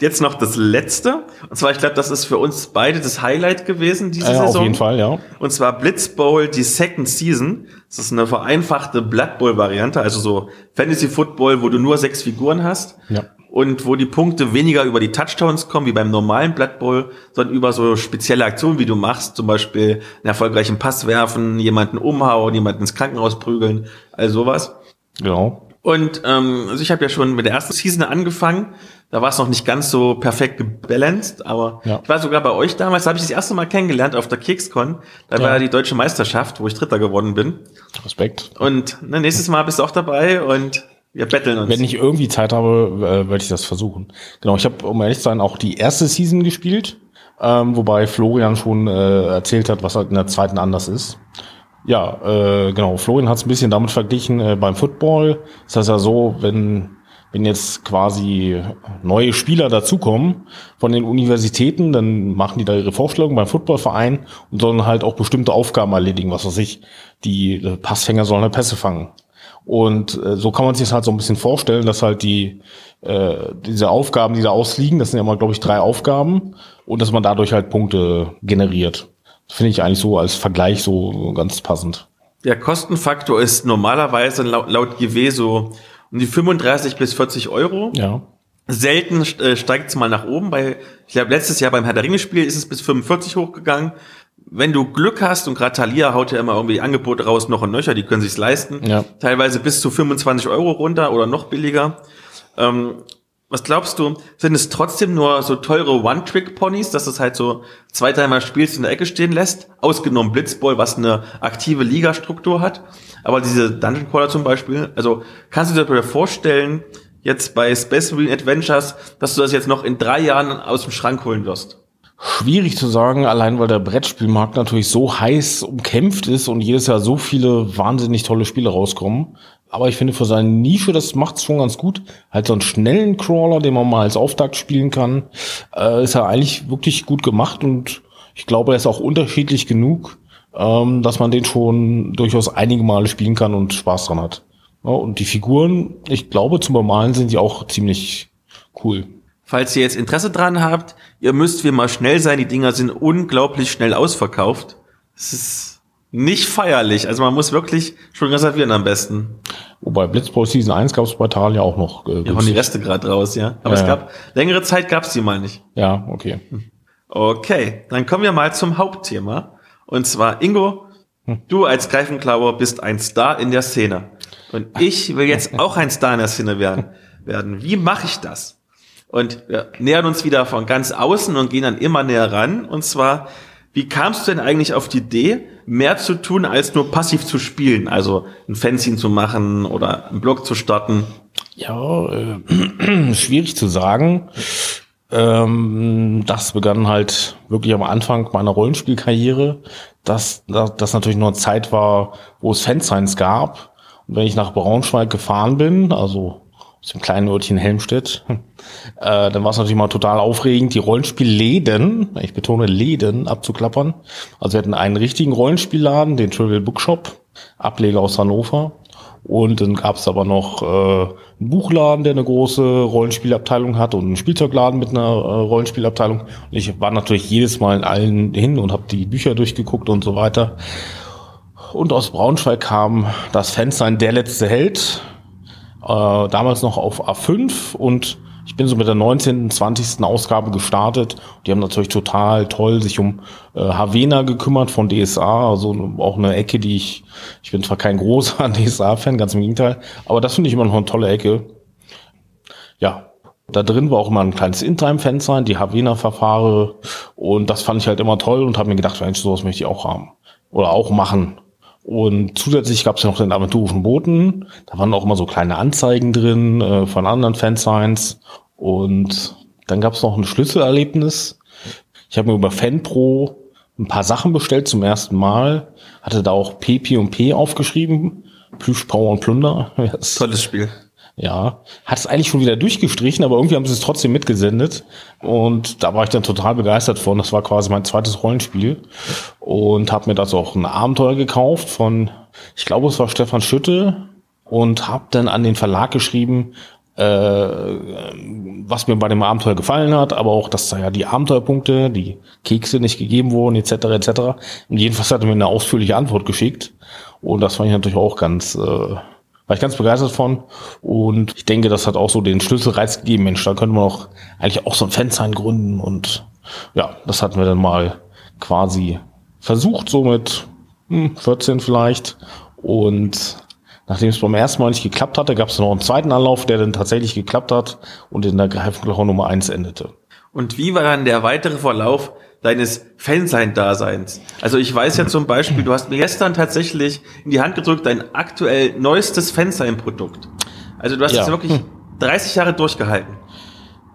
Jetzt noch das letzte. Und zwar, ich glaube, das ist für uns beide das Highlight gewesen diese äh, Saison. Auf jeden Fall, ja. Und zwar Blitz Bowl, die Second Season. Das ist eine vereinfachte Blood Bowl Variante, also so Fantasy Football, wo du nur sechs Figuren hast. Ja und wo die Punkte weniger über die Touchdowns kommen, wie beim normalen Blood Bowl, sondern über so spezielle Aktionen, wie du machst, zum Beispiel einen erfolgreichen Pass werfen, jemanden umhauen, jemanden ins Krankenhaus prügeln, all sowas. Genau. Und ähm, also ich habe ja schon mit der ersten Season angefangen. Da war es noch nicht ganz so perfekt gebalanced, aber ja. ich war sogar bei euch damals, da habe ich das erste Mal kennengelernt auf der Kekscon. Da ja. war ja die deutsche Meisterschaft, wo ich Dritter geworden bin. Respekt. Und ne, nächstes Mal bist du auch dabei und wir betteln uns. Wenn ich irgendwie Zeit habe, äh, werde ich das versuchen. Genau, ich habe, um ehrlich zu sein, auch die erste Season gespielt, ähm, wobei Florian schon äh, erzählt hat, was halt in der zweiten anders ist. Ja, äh, genau, Florian hat es ein bisschen damit verglichen äh, beim Football. Das heißt ja so, wenn, wenn jetzt quasi neue Spieler dazukommen von den Universitäten, dann machen die da ihre Vorstellungen beim Footballverein und sollen halt auch bestimmte Aufgaben erledigen, was weiß ich. Die äh, Passfänger sollen halt Pässe fangen. Und äh, so kann man sich das halt so ein bisschen vorstellen, dass halt die äh, diese Aufgaben, die da ausliegen, das sind ja mal, glaube ich, drei Aufgaben und dass man dadurch halt Punkte generiert. Finde ich eigentlich so als Vergleich so ganz passend. Der Kostenfaktor ist normalerweise laut, laut GW so um die 35 bis 40 Euro. Ja. Selten äh, steigt es mal nach oben. Bei, ich glaube, letztes Jahr beim Herr der Ringe-Spiel ist es bis 45 hochgegangen wenn du Glück hast und gerade Thalia haut ja immer irgendwie Angebote raus, noch und nöcher, die können sich's leisten. Ja. Teilweise bis zu 25 Euro runter oder noch billiger. Ähm, was glaubst du, sind es trotzdem nur so teure One-Trick-Ponys, dass es halt so zwei, dreimal spielst in der Ecke stehen lässt? Ausgenommen Blitzball, was eine aktive Ligastruktur hat. Aber diese Dungeon Crawler zum Beispiel, also kannst du dir vorstellen, jetzt bei Space Marine Adventures, dass du das jetzt noch in drei Jahren aus dem Schrank holen wirst? Schwierig zu sagen, allein weil der Brettspielmarkt natürlich so heiß umkämpft ist und jedes Jahr so viele wahnsinnig tolle Spiele rauskommen. Aber ich finde für seine Nische, das macht's schon ganz gut. Halt so einen schnellen Crawler, den man mal als Auftakt spielen kann, äh, ist ja eigentlich wirklich gut gemacht und ich glaube, er ist auch unterschiedlich genug, ähm, dass man den schon durchaus einige Male spielen kann und Spaß dran hat. Ja, und die Figuren, ich glaube, zum Bemalen sind die auch ziemlich cool. Falls ihr jetzt Interesse dran habt, ihr müsst wie mal schnell sein. Die Dinger sind unglaublich schnell ausverkauft. Es ist nicht feierlich. Also man muss wirklich schon reservieren am besten. Wobei Blitzball Season 1 gab es bei Tal ja auch noch. Äh, ja, die Reste gerade raus, ja. Aber ja, es gab längere Zeit gab es die mal nicht. Ja, okay. Okay, dann kommen wir mal zum Hauptthema. Und zwar, Ingo, hm. du als Greifenklauer bist ein Star in der Szene. Und ich will jetzt auch ein Star in der Szene werden. werden. Wie mache ich das? Und wir nähern uns wieder von ganz außen und gehen dann immer näher ran. Und zwar, wie kamst du denn eigentlich auf die Idee, mehr zu tun, als nur passiv zu spielen? Also ein Fanzine zu machen oder einen Blog zu starten? Ja, äh, [clears throat] schwierig zu sagen. Ähm, das begann halt wirklich am Anfang meiner Rollenspielkarriere, dass das natürlich nur eine Zeit war, wo es Fansigns gab. Und wenn ich nach Braunschweig gefahren bin, also aus dem kleinen Örtchen Helmstedt. [laughs] Äh, dann war es natürlich mal total aufregend, die Rollenspielläden, ich betone Läden, abzuklappern. Also wir hatten einen richtigen Rollenspielladen, den Trivial Bookshop. Ableger aus Hannover. Und dann gab es aber noch äh, einen Buchladen, der eine große Rollenspielabteilung hat und einen Spielzeugladen mit einer äh, Rollenspielabteilung. Und ich war natürlich jedes Mal in allen hin und habe die Bücher durchgeguckt und so weiter. Und aus Braunschweig kam das Fansign Der letzte Held, äh, damals noch auf A5 und ich bin so mit der 19., 20. Ausgabe gestartet. Die haben natürlich total toll sich um äh, Havena gekümmert von DSA, also auch eine Ecke, die ich, ich bin zwar kein großer [laughs] DSA-Fan, ganz im Gegenteil, aber das finde ich immer noch eine tolle Ecke. Ja, da drin war auch immer ein kleines In-Time-Fan sein, die Havena-Verfahren und das fand ich halt immer toll und habe mir gedacht, Mensch, sowas möchte ich auch haben oder auch machen. Und zusätzlich gab es ja noch den aventurischen Boten. Da waren auch immer so kleine Anzeigen drin äh, von anderen Fansigns. Und dann gab es noch ein Schlüsselerlebnis. Ich habe mir über FanPro ein paar Sachen bestellt zum ersten Mal. Hatte da auch PP und P aufgeschrieben. Plüsch, Power und Plunder. [laughs] Tolles Spiel. Ja, hat es eigentlich schon wieder durchgestrichen, aber irgendwie haben sie es trotzdem mitgesendet. Und da war ich dann total begeistert von. Das war quasi mein zweites Rollenspiel. Und habe mir das auch ein Abenteuer gekauft von, ich glaube, es war Stefan Schütte. Und habe dann an den Verlag geschrieben, äh, was mir bei dem Abenteuer gefallen hat, aber auch, dass da ja die Abenteuerpunkte, die Kekse nicht gegeben wurden, etc. etc. Und jedenfalls hat er mir eine ausführliche Antwort geschickt. Und das fand ich natürlich auch ganz äh, war ich ganz begeistert von. Und ich denke, das hat auch so den Schlüsselreiz gegeben. Mensch, da könnte man auch eigentlich auch so ein Fansign gründen. Und ja, das hatten wir dann mal quasi versucht, so mit hm, 14 vielleicht. Und nachdem es beim ersten Mal nicht geklappt hatte, gab es noch einen zweiten Anlauf, der dann tatsächlich geklappt hat und in der Greifenklaue Nummer eins endete. Und wie war dann der weitere Verlauf deines Fansein-Daseins. Also ich weiß ja zum Beispiel, du hast mir gestern tatsächlich in die Hand gedrückt dein aktuell neuestes Fansein-Produkt. Also du hast ja. wirklich 30 Jahre durchgehalten.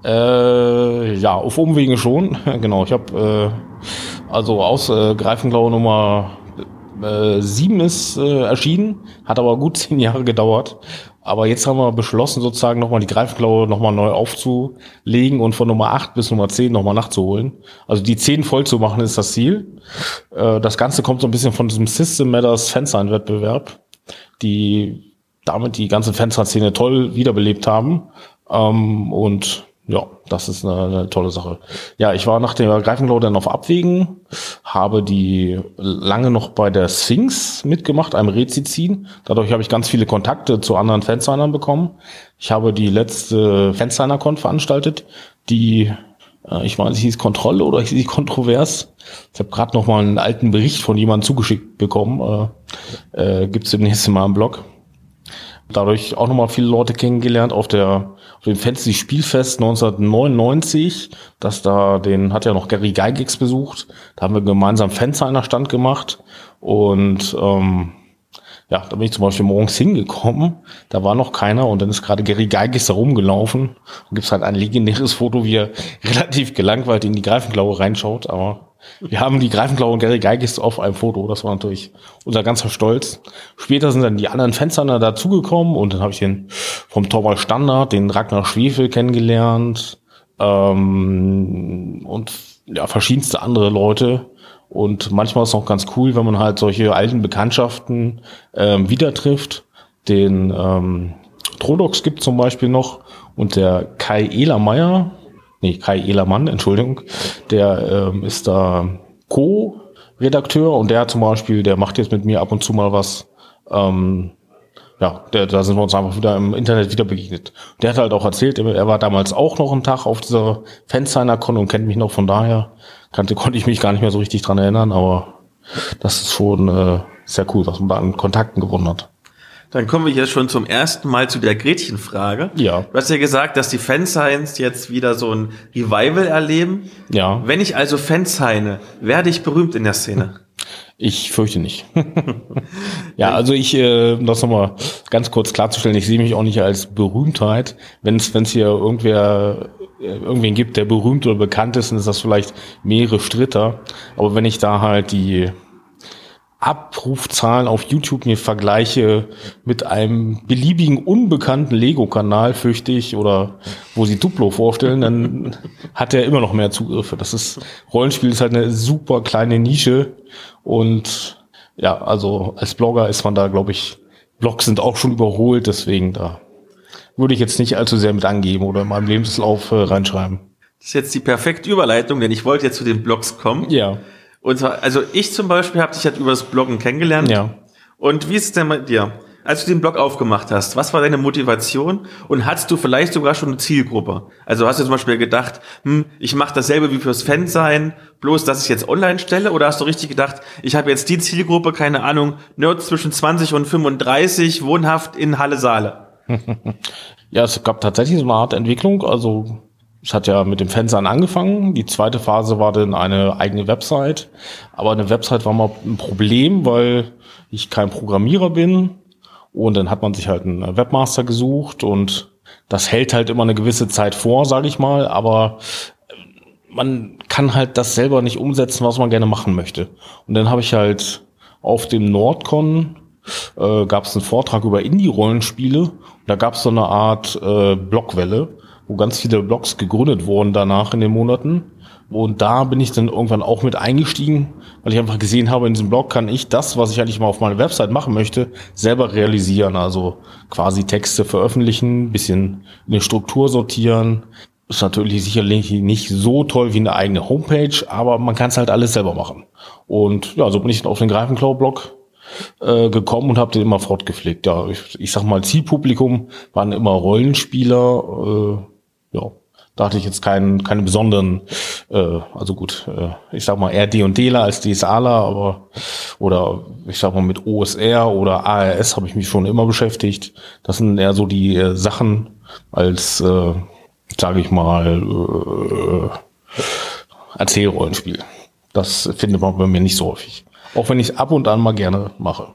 Äh, ja, auf Umwegen schon. [laughs] genau, ich habe äh, also aus äh, Greifenklaue Nummer äh, 7 ist äh, erschienen, hat aber gut zehn Jahre gedauert. Aber jetzt haben wir beschlossen, sozusagen nochmal die Greifklaue nochmal neu aufzulegen und von Nummer 8 bis Nummer 10 nochmal nachzuholen. Also die 10 voll zu machen ist das Ziel. Äh, das Ganze kommt so ein bisschen von diesem System Matters Fansign-Wettbewerb, die damit die ganze Fansign-Szene toll wiederbelebt haben. Ähm, und ja, das ist eine, eine, tolle Sache. Ja, ich war nach der Greifenklaue dann auf Abwägen, habe die lange noch bei der Sphinx mitgemacht, einem Rezizin. Dadurch habe ich ganz viele Kontakte zu anderen Fansignern bekommen. Ich habe die letzte Fansigner-Con veranstaltet, die, äh, ich meine, sie hieß Kontrolle oder ich hieß Kontrovers. Ich habe gerade noch mal einen alten Bericht von jemandem zugeschickt bekommen. Äh, äh, Gibt es demnächst mal im Blog. Dadurch auch nochmal viele Leute kennengelernt auf der dem Fantasy Spielfest 1999. Das da, den hat ja noch Gary Gygax besucht. Da haben wir gemeinsam Fansigner Stand gemacht und ähm, ja, da bin ich zum Beispiel morgens hingekommen, da war noch keiner und dann ist gerade Gary Geiges da rumgelaufen und gibt's halt ein legendäres Foto, wie er [laughs] relativ gelangweilt in die Greifenklaue reinschaut, aber wir haben die Greifenklaue und Gary Geiges auf einem Foto. Das war natürlich unser ganzer Stolz. Später sind dann die anderen Fenster dazugekommen und dann habe ich den vom Torwald Standard, den Ragnar Schwefel kennengelernt ähm, und ja, verschiedenste andere Leute. Und manchmal ist es auch ganz cool, wenn man halt solche alten Bekanntschaften ähm, wieder trifft. Den ähm, Trodox gibt zum Beispiel noch und der Kai Ehlermeier, nee, Kai Ehlermann, Entschuldigung, der ähm, ist da Co-Redakteur und der zum Beispiel, der macht jetzt mit mir ab und zu mal was. Ähm, ja, der, da sind wir uns einfach wieder im Internet wieder begegnet. Der hat halt auch erzählt, er war damals auch noch einen Tag auf dieser Fansigner-Con und kennt mich noch von daher. Kannte, konnte ich mich gar nicht mehr so richtig dran erinnern, aber das ist schon äh, sehr cool, was man da an Kontakten gewonnen hat. Dann kommen wir hier schon zum ersten Mal zu der Gretchenfrage. Ja. Du hast ja gesagt, dass die Fansigns jetzt wieder so ein Revival erleben. Ja. Wenn ich also Fansigne, werde ich berühmt in der Szene? [laughs] Ich fürchte nicht. [laughs] ja, also ich, äh, das nochmal ganz kurz klarzustellen, ich sehe mich auch nicht als Berühmtheit. Wenn es hier irgendwer, äh, irgendwen gibt, der berühmt oder bekannt ist, dann ist das vielleicht mehrere Stritter. Aber wenn ich da halt die Abrufzahlen auf YouTube mir vergleiche mit einem beliebigen unbekannten Lego-Kanal, fürchte ich, oder wo sie Duplo vorstellen, dann [laughs] hat er immer noch mehr Zugriffe. Das ist, Rollenspiel ist halt eine super kleine Nische und ja, also als Blogger ist man da, glaube ich, Blogs sind auch schon überholt, deswegen da würde ich jetzt nicht allzu sehr mit angeben oder in meinem Lebenslauf äh, reinschreiben. Das ist jetzt die perfekte Überleitung, denn ich wollte jetzt zu den Blogs kommen. Ja. Und zwar, also ich zum Beispiel habe dich halt über das Bloggen kennengelernt. Ja. Und wie ist es denn bei dir? Als du den Blog aufgemacht hast, was war deine Motivation und hattest du vielleicht sogar schon eine Zielgruppe? Also hast du zum Beispiel gedacht, hm, ich mache dasselbe wie fürs Fansein, bloß dass ich jetzt online stelle? Oder hast du richtig gedacht, ich habe jetzt die Zielgruppe, keine Ahnung, Nerds zwischen 20 und 35, wohnhaft in Halle-Saale? [laughs] ja, es gab tatsächlich so eine Art Entwicklung. Also es hat ja mit dem Fansein angefangen. Die zweite Phase war dann eine eigene Website. Aber eine Website war mal ein Problem, weil ich kein Programmierer bin und dann hat man sich halt einen Webmaster gesucht und das hält halt immer eine gewisse Zeit vor, sage ich mal, aber man kann halt das selber nicht umsetzen, was man gerne machen möchte. Und dann habe ich halt auf dem Nordcon äh, gab es einen Vortrag über Indie-Rollenspiele da gab es so eine Art äh, Blogwelle, wo ganz viele Blogs gegründet wurden danach in den Monaten. Und da bin ich dann irgendwann auch mit eingestiegen, weil ich einfach gesehen habe, in diesem Blog kann ich das, was ich eigentlich mal auf meiner Website machen möchte, selber realisieren. Also quasi Texte veröffentlichen, bisschen eine Struktur sortieren. Ist natürlich sicherlich nicht so toll wie eine eigene Homepage, aber man kann es halt alles selber machen. Und ja, so bin ich auf den Greifenklau-Blog äh, gekommen und habe den immer fortgepflegt. Ja, ich, ich sag mal, Zielpublikum waren immer Rollenspieler, äh, ja, da hatte ich jetzt keinen, keine besonderen, äh, also gut, äh, ich sag mal eher D&Dler als DSAler, aber oder ich sag mal mit OSR oder ARS habe ich mich schon immer beschäftigt. Das sind eher so die äh, Sachen als, äh, sage ich mal, äh, Erzählrollenspiel. Das findet man bei mir nicht so häufig. Auch wenn ich ab und an mal gerne mache.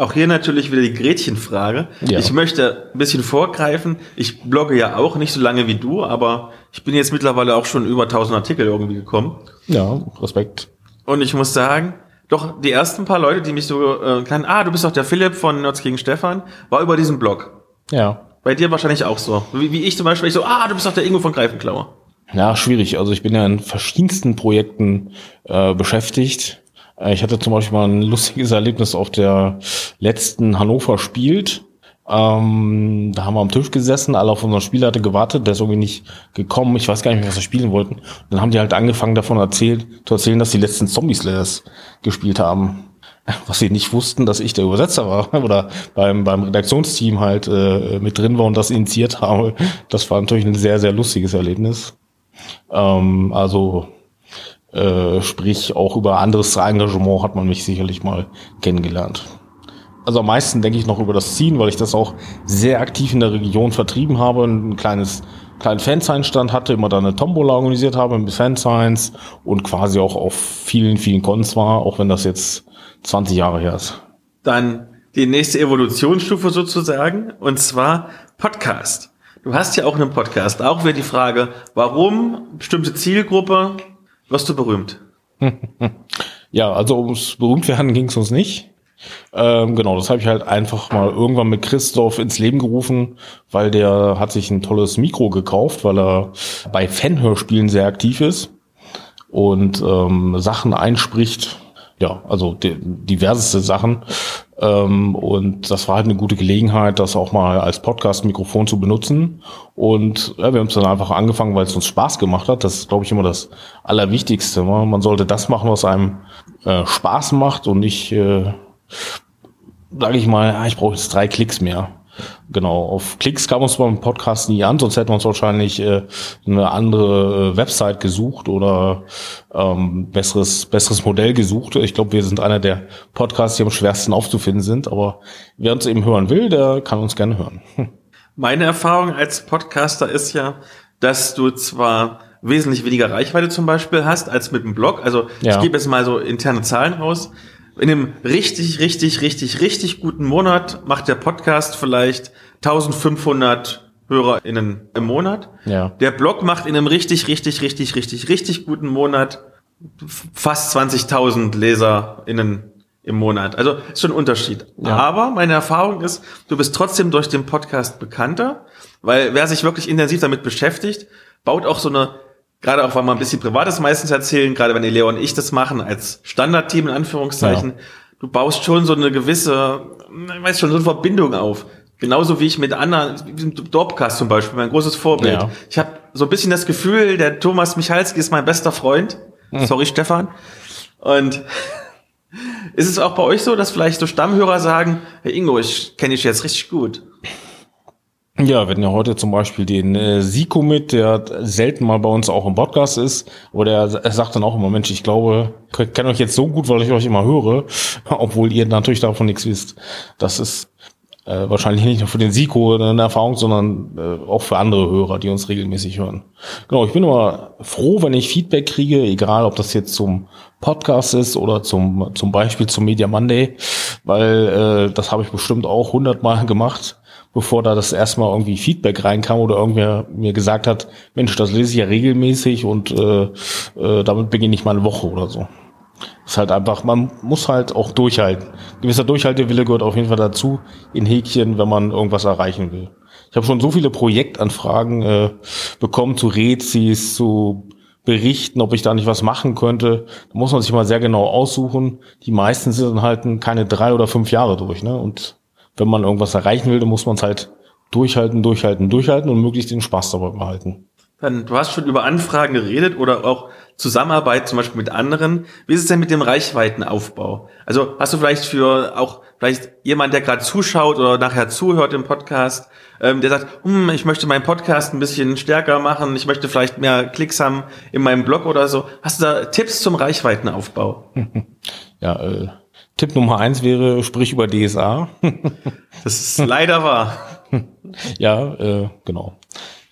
Auch hier natürlich wieder die Gretchenfrage. Ja. Ich möchte ein bisschen vorgreifen. Ich blogge ja auch nicht so lange wie du, aber ich bin jetzt mittlerweile auch schon über 1000 Artikel irgendwie gekommen. Ja, Respekt. Und ich muss sagen, doch die ersten paar Leute, die mich so äh, kennen, ah, du bist doch der Philipp von Nerds gegen Stefan, war über diesen Blog. Ja. Bei dir wahrscheinlich auch so. Wie, wie ich zum Beispiel, ich so, ah, du bist doch der Ingo von Greifenklauer. Ja, schwierig. Also ich bin ja in verschiedensten Projekten äh, beschäftigt. Äh, ich hatte zum Beispiel mal ein lustiges Erlebnis auf der letzten Hannover spielt. Ähm, da haben wir am Tisch gesessen, alle auf unseren Spieler hatte gewartet, der ist irgendwie nicht gekommen. Ich weiß gar nicht mehr, was wir spielen wollten. Und dann haben die halt angefangen davon erzählt, zu erzählen, dass die letzten Zombie Slayers gespielt haben. [laughs] Was sie nicht wussten, dass ich der Übersetzer war [laughs] oder beim, beim Redaktionsteam halt äh, mit drin war und das initiiert habe. Das war natürlich ein sehr, sehr lustiges Erlebnis. Ähm, also äh, sprich, auch über anderes Engagement hat man mich sicherlich mal kennengelernt. Also am meisten denke ich noch über das Ziehen, weil ich das auch sehr aktiv in der Region vertrieben habe, ein kleines kleinen Fansign-Stand hatte, immer da eine Tombola organisiert habe mit Fansigns und quasi auch auf vielen, vielen Cons war, auch wenn das jetzt 20 Jahre her ist. Dann die nächste Evolutionsstufe sozusagen, und zwar Podcast. Du hast ja auch einen Podcast. Auch wäre die Frage, warum bestimmte Zielgruppe, wirst du berühmt? [laughs] ja, also ums Berühmtwerden ging es uns nicht. Ähm, genau, das habe ich halt einfach mal irgendwann mit Christoph ins Leben gerufen, weil der hat sich ein tolles Mikro gekauft, weil er bei Fanhörspielen sehr aktiv ist und ähm, Sachen einspricht. Ja, also diverseste Sachen. Ähm, und das war halt eine gute Gelegenheit, das auch mal als Podcast-Mikrofon zu benutzen. Und ja, wir haben es dann einfach angefangen, weil es uns Spaß gemacht hat. Das ist, glaube ich, immer das Allerwichtigste. Ne? Man sollte das machen, was einem äh, Spaß macht und nicht, äh, sage ich mal, ah, ich brauche jetzt drei Klicks mehr. Genau, auf Klicks kam uns beim Podcast nie an, sonst hätten wir uns wahrscheinlich äh, eine andere äh, Website gesucht oder ähm, besseres, besseres Modell gesucht. Ich glaube, wir sind einer der Podcasts, die am schwersten aufzufinden sind, aber wer uns eben hören will, der kann uns gerne hören. Meine Erfahrung als Podcaster ist ja, dass du zwar wesentlich weniger Reichweite zum Beispiel hast als mit dem Blog. Also ja. ich gebe jetzt mal so interne Zahlen raus in einem richtig, richtig, richtig, richtig guten Monat macht der Podcast vielleicht 1500 HörerInnen im Monat. Ja. Der Blog macht in einem richtig, richtig, richtig, richtig, richtig guten Monat fast 20.000 LeserInnen im Monat. Also ist schon ein Unterschied. Ja. Aber meine Erfahrung ist, du bist trotzdem durch den Podcast bekannter, weil wer sich wirklich intensiv damit beschäftigt, baut auch so eine gerade auch, weil wir ein bisschen Privates meistens erzählen, gerade wenn Leo und ich das machen, als Standardteam in Anführungszeichen, ja. du baust schon so eine gewisse, ich weiß schon, so eine Verbindung auf. Genauso wie ich mit anderen, wie mit Dorpcast zum Beispiel, mein großes Vorbild. Ja. Ich habe so ein bisschen das Gefühl, der Thomas Michalski ist mein bester Freund. Hm. Sorry, Stefan. Und [laughs] ist es auch bei euch so, dass vielleicht so Stammhörer sagen, Herr Ingo, ich kenne dich jetzt richtig gut? Ja, wir hatten ja heute zum Beispiel den äh, Siko mit, der selten mal bei uns auch im Podcast ist, aber der er sagt dann auch immer, Mensch, ich glaube, ich kenne euch jetzt so gut, weil ich euch immer höre, [laughs] obwohl ihr natürlich davon nichts wisst. Das ist äh, wahrscheinlich nicht nur für den Siko eine Erfahrung, sondern äh, auch für andere Hörer, die uns regelmäßig hören. Genau, ich bin immer froh, wenn ich Feedback kriege, egal ob das jetzt zum Podcast ist oder zum, zum Beispiel zum Media Monday, weil äh, das habe ich bestimmt auch hundertmal [laughs] gemacht, bevor da das erstmal irgendwie Feedback reinkam oder irgendwer mir gesagt hat, Mensch, das lese ich ja regelmäßig und äh, äh, damit beginne ich mal eine Woche oder so. Ist halt einfach, man muss halt auch durchhalten. Gewisser Durchhaltewille gehört auf jeden Fall dazu, in Häkchen, wenn man irgendwas erreichen will. Ich habe schon so viele Projektanfragen äh, bekommen zu Rezis, zu Berichten, ob ich da nicht was machen könnte. Da muss man sich mal sehr genau aussuchen. Die meisten sind dann halt keine drei oder fünf Jahre durch. Ne? Und wenn man irgendwas erreichen will, dann muss man es halt durchhalten, durchhalten, durchhalten und möglichst den Spaß dabei behalten. Dann, du hast schon über Anfragen geredet oder auch Zusammenarbeit zum Beispiel mit anderen. Wie ist es denn mit dem Reichweitenaufbau? Also hast du vielleicht für auch vielleicht jemand, der gerade zuschaut oder nachher zuhört im Podcast, ähm, der sagt, hm, ich möchte meinen Podcast ein bisschen stärker machen, ich möchte vielleicht mehr Klicks haben in meinem Blog oder so. Hast du da Tipps zum Reichweitenaufbau? [laughs] Ja, äh, Tipp Nummer eins wäre, sprich über DSA. [laughs] das ist leider wahr. [laughs] ja, äh, genau.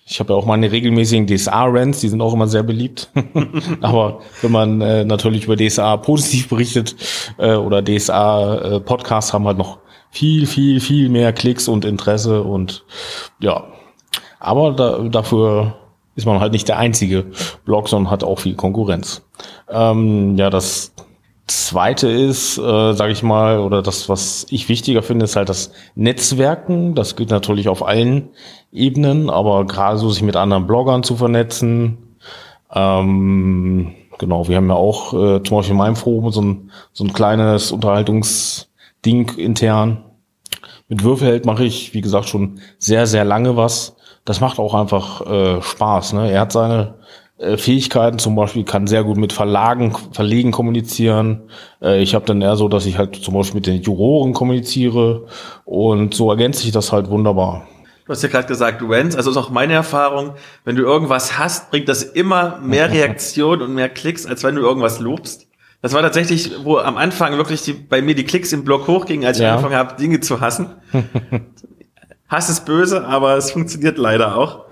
Ich habe ja auch meine regelmäßigen DSA-Rants, die sind auch immer sehr beliebt. [laughs] Aber wenn man äh, natürlich über DSA positiv berichtet äh, oder DSA-Podcasts äh, haben halt noch viel, viel, viel mehr Klicks und Interesse und ja. Aber da, dafür ist man halt nicht der einzige Blog, sondern hat auch viel Konkurrenz. Ähm, ja, das Zweite ist, äh, sage ich mal, oder das, was ich wichtiger finde, ist halt das Netzwerken. Das gilt natürlich auf allen Ebenen, aber gerade so sich mit anderen Bloggern zu vernetzen. Ähm, genau, wir haben ja auch äh, zum Beispiel in meinem Forum so ein, so ein kleines Unterhaltungsding intern. Mit Würfelheld mache ich, wie gesagt, schon sehr, sehr lange was. Das macht auch einfach äh, Spaß. Ne? Er hat seine äh, Fähigkeiten, zum Beispiel kann sehr gut mit Verlagen, Verlegen kommunizieren. Äh, ich habe dann eher so, dass ich halt zum Beispiel mit den Juroren kommuniziere und so ergänzt sich das halt wunderbar. Du hast ja gerade gesagt, Rents, also ist auch meine Erfahrung, wenn du irgendwas hast, bringt das immer mehr [laughs] Reaktion und mehr Klicks, als wenn du irgendwas lobst. Das war tatsächlich, wo am Anfang wirklich die, bei mir die Klicks im Blog hochgingen, als ich ja. angefangen habe, Dinge zu hassen. [laughs] Hass ist böse, aber es funktioniert leider auch.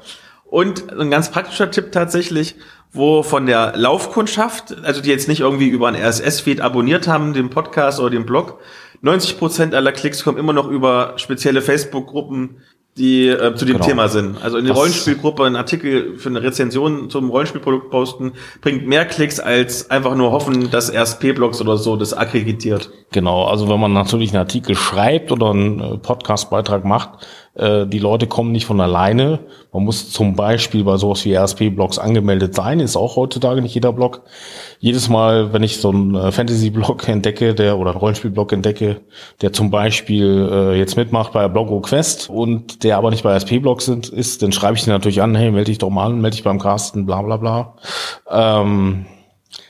Und ein ganz praktischer Tipp tatsächlich, wo von der Laufkundschaft, also die jetzt nicht irgendwie über einen RSS-Feed abonniert haben, den Podcast oder den Blog, 90 Prozent aller Klicks kommen immer noch über spezielle Facebook-Gruppen, die äh, zu dem genau. Thema sind. Also in der Rollenspielgruppe ein Artikel für eine Rezension zum Rollenspielprodukt posten, bringt mehr Klicks als einfach nur hoffen, dass RSP-Blogs oder so das akkreditiert. Genau, also wenn man natürlich einen Artikel schreibt oder einen äh, Podcast-Beitrag macht, die Leute kommen nicht von alleine. Man muss zum Beispiel bei sowas wie RSP-Blogs angemeldet sein, ist auch heutzutage nicht jeder Blog. Jedes Mal, wenn ich so einen äh, Fantasy-Blog entdecke, der oder einen Rollenspiel-Blog entdecke, der zum Beispiel äh, jetzt mitmacht bei Blogo Quest und der aber nicht bei RSP-Blogs ist, dann schreibe ich den natürlich an, hey, melde dich doch mal an, melde dich beim Carsten, bla bla bla. Ähm,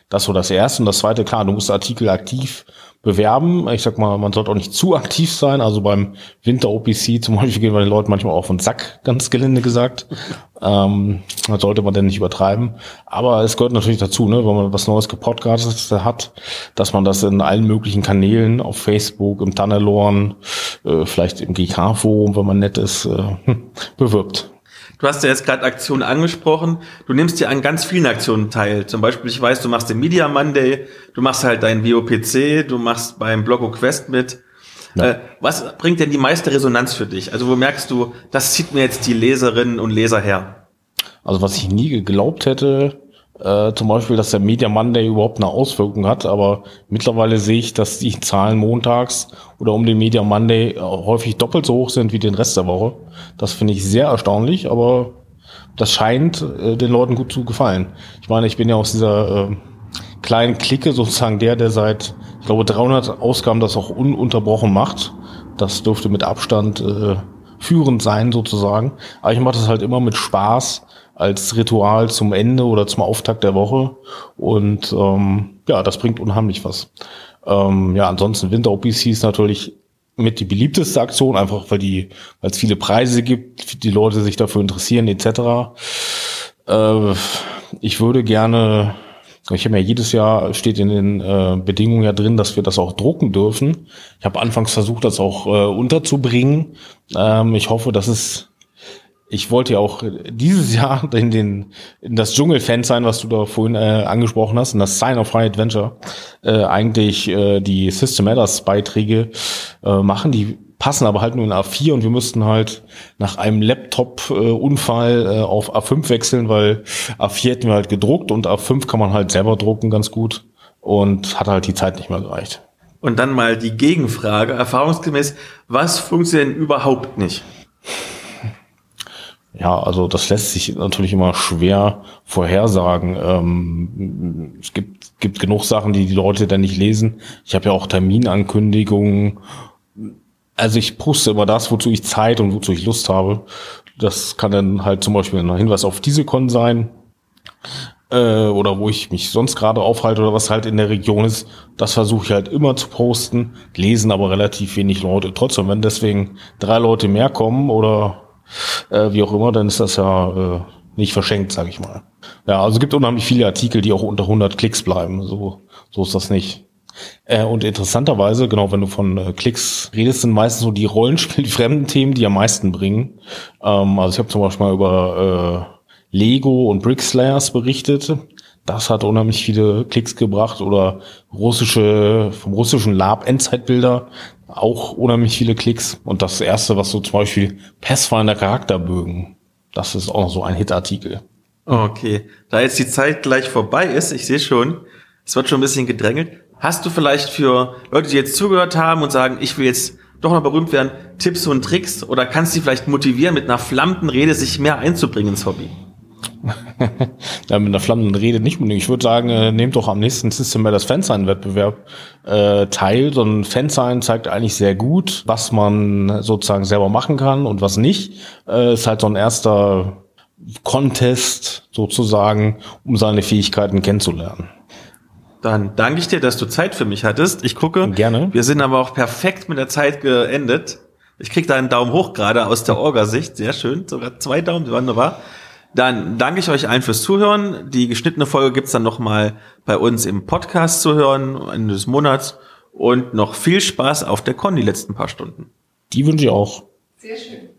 das so das erste. Und das zweite, klar, du musst Artikel aktiv bewerben. Ich sag mal, man sollte auch nicht zu aktiv sein. Also beim Winter OPC zum Beispiel gehen wir den Leuten manchmal auf den Sack, ganz gelinde gesagt. ähm, das sollte man denn nicht übertreiben. Aber es gehört natürlich dazu, ne, wenn man was Neues gepodcastet hat, dass man das in allen möglichen Kanälen, auf Facebook, im Tunnelorn, äh, vielleicht im GK-Forum, wenn man nett ist, äh, bewirbt. Du hast ja jetzt gerade Aktionen angesprochen. Du nimmst ja an ganz vielen Aktionen teil. Zum Beispiel, ich weiß, du machst den Media Monday, du machst halt deinen WOPC, du machst beim Blogo Quest mit. Ja. Äh, was bringt denn die meiste Resonanz für dich? Also wo merkst du, das zieht mir jetzt die Leserinnen und Leser her? Also was ich nie geglaubt hätte, äh, zum Beispiel, dass der Media Monday überhaupt eine Auswirkung hat, aber mittlerweile sehe ich, dass die Zahlen montags oder um den Media Monday häufig doppelt so hoch sind wie den Rest der Woche. Das finde ich sehr erstaunlich, aber das scheint äh, den Leuten gut zu gefallen. Ich meine, ich bin ja aus dieser äh, kleinen Clique sozusagen der, der seit, ich glaube, 300 Ausgaben das auch ununterbrochen macht. Das dürfte mit Abstand äh, führend sein sozusagen. Aber ich mache das halt immer mit Spaß als Ritual zum Ende oder zum Auftakt der Woche. Und ähm, ja, das bringt unheimlich was. Ähm, ja, ansonsten Winter OPC ist natürlich mit die beliebteste Aktion, einfach weil die, weil es viele Preise gibt, die Leute sich dafür interessieren, etc. Äh, ich würde gerne ich habe ja jedes Jahr steht in den äh, Bedingungen ja drin, dass wir das auch drucken dürfen. Ich habe anfangs versucht, das auch äh, unterzubringen. Ähm, ich hoffe, dass es. Ich wollte ja auch dieses [laughs] Jahr in den in das Dschungel-Fan sein, was du da vorhin äh, angesprochen hast, in das Sign of High Adventure äh, eigentlich äh, die System Matters Beiträge äh, machen. Die passen aber halt nur in A4 und wir müssten halt nach einem Laptop-Unfall äh, auf A5 wechseln, weil A4 hätten wir halt gedruckt und A5 kann man halt selber drucken ganz gut und hat halt die Zeit nicht mehr gereicht. Und dann mal die Gegenfrage, erfahrungsgemäß, was funktioniert denn überhaupt nicht? Ja, also das lässt sich natürlich immer schwer vorhersagen. Ähm, es gibt, gibt genug Sachen, die die Leute dann nicht lesen. Ich habe ja auch Terminankündigungen also ich poste immer das, wozu ich Zeit und wozu ich Lust habe. Das kann dann halt zum Beispiel ein Hinweis auf diese Con sein. Äh, oder wo ich mich sonst gerade aufhalte oder was halt in der Region ist. Das versuche ich halt immer zu posten. Lesen aber relativ wenig Leute. Trotzdem, wenn deswegen drei Leute mehr kommen oder äh, wie auch immer, dann ist das ja äh, nicht verschenkt, sage ich mal. Ja, also es gibt unheimlich viele Artikel, die auch unter 100 Klicks bleiben. So, so ist das nicht. Äh, und interessanterweise, genau, wenn du von äh, Klicks redest, sind meistens so die Rollenspiel, [laughs] die fremden Themen, die am meisten bringen. Ähm, also ich habe zum Beispiel mal über äh, Lego und Brickslayers berichtet. Das hat unheimlich viele Klicks gebracht oder russische, vom russischen Lab Endzeitbilder auch unheimlich viele Klicks. Und das erste, was so zum Beispiel Pathfinder Charakterbögen, das ist auch noch so ein Hitartikel. Okay, da jetzt die Zeit gleich vorbei ist, ich sehe schon, es wird schon ein bisschen gedrängelt. Hast du vielleicht für Leute, die jetzt zugehört haben und sagen, ich will jetzt doch noch berühmt werden, Tipps und Tricks oder kannst du vielleicht motivieren, mit einer flammenden Rede sich mehr einzubringen ins Hobby? Ja, mit einer flammenden Rede nicht unbedingt. Ich würde sagen, äh, nehmt doch am nächsten System das Fansign-Wettbewerb äh, teil. So ein Fansign zeigt eigentlich sehr gut, was man sozusagen selber machen kann und was nicht. Äh, ist halt so ein erster Contest sozusagen, um seine Fähigkeiten kennenzulernen. Dann danke ich dir, dass du Zeit für mich hattest. Ich gucke. Gerne. Wir sind aber auch perfekt mit der Zeit geendet. Ich krieg da einen Daumen hoch gerade aus der Orga-Sicht. Sehr schön. Sogar zwei Daumen, wunderbar. Dann danke ich euch allen fürs Zuhören. Die geschnittene Folge gibt's dann nochmal bei uns im Podcast zu hören, Ende des Monats. Und noch viel Spaß auf der Con die letzten paar Stunden. Die wünsche ich auch. Sehr schön.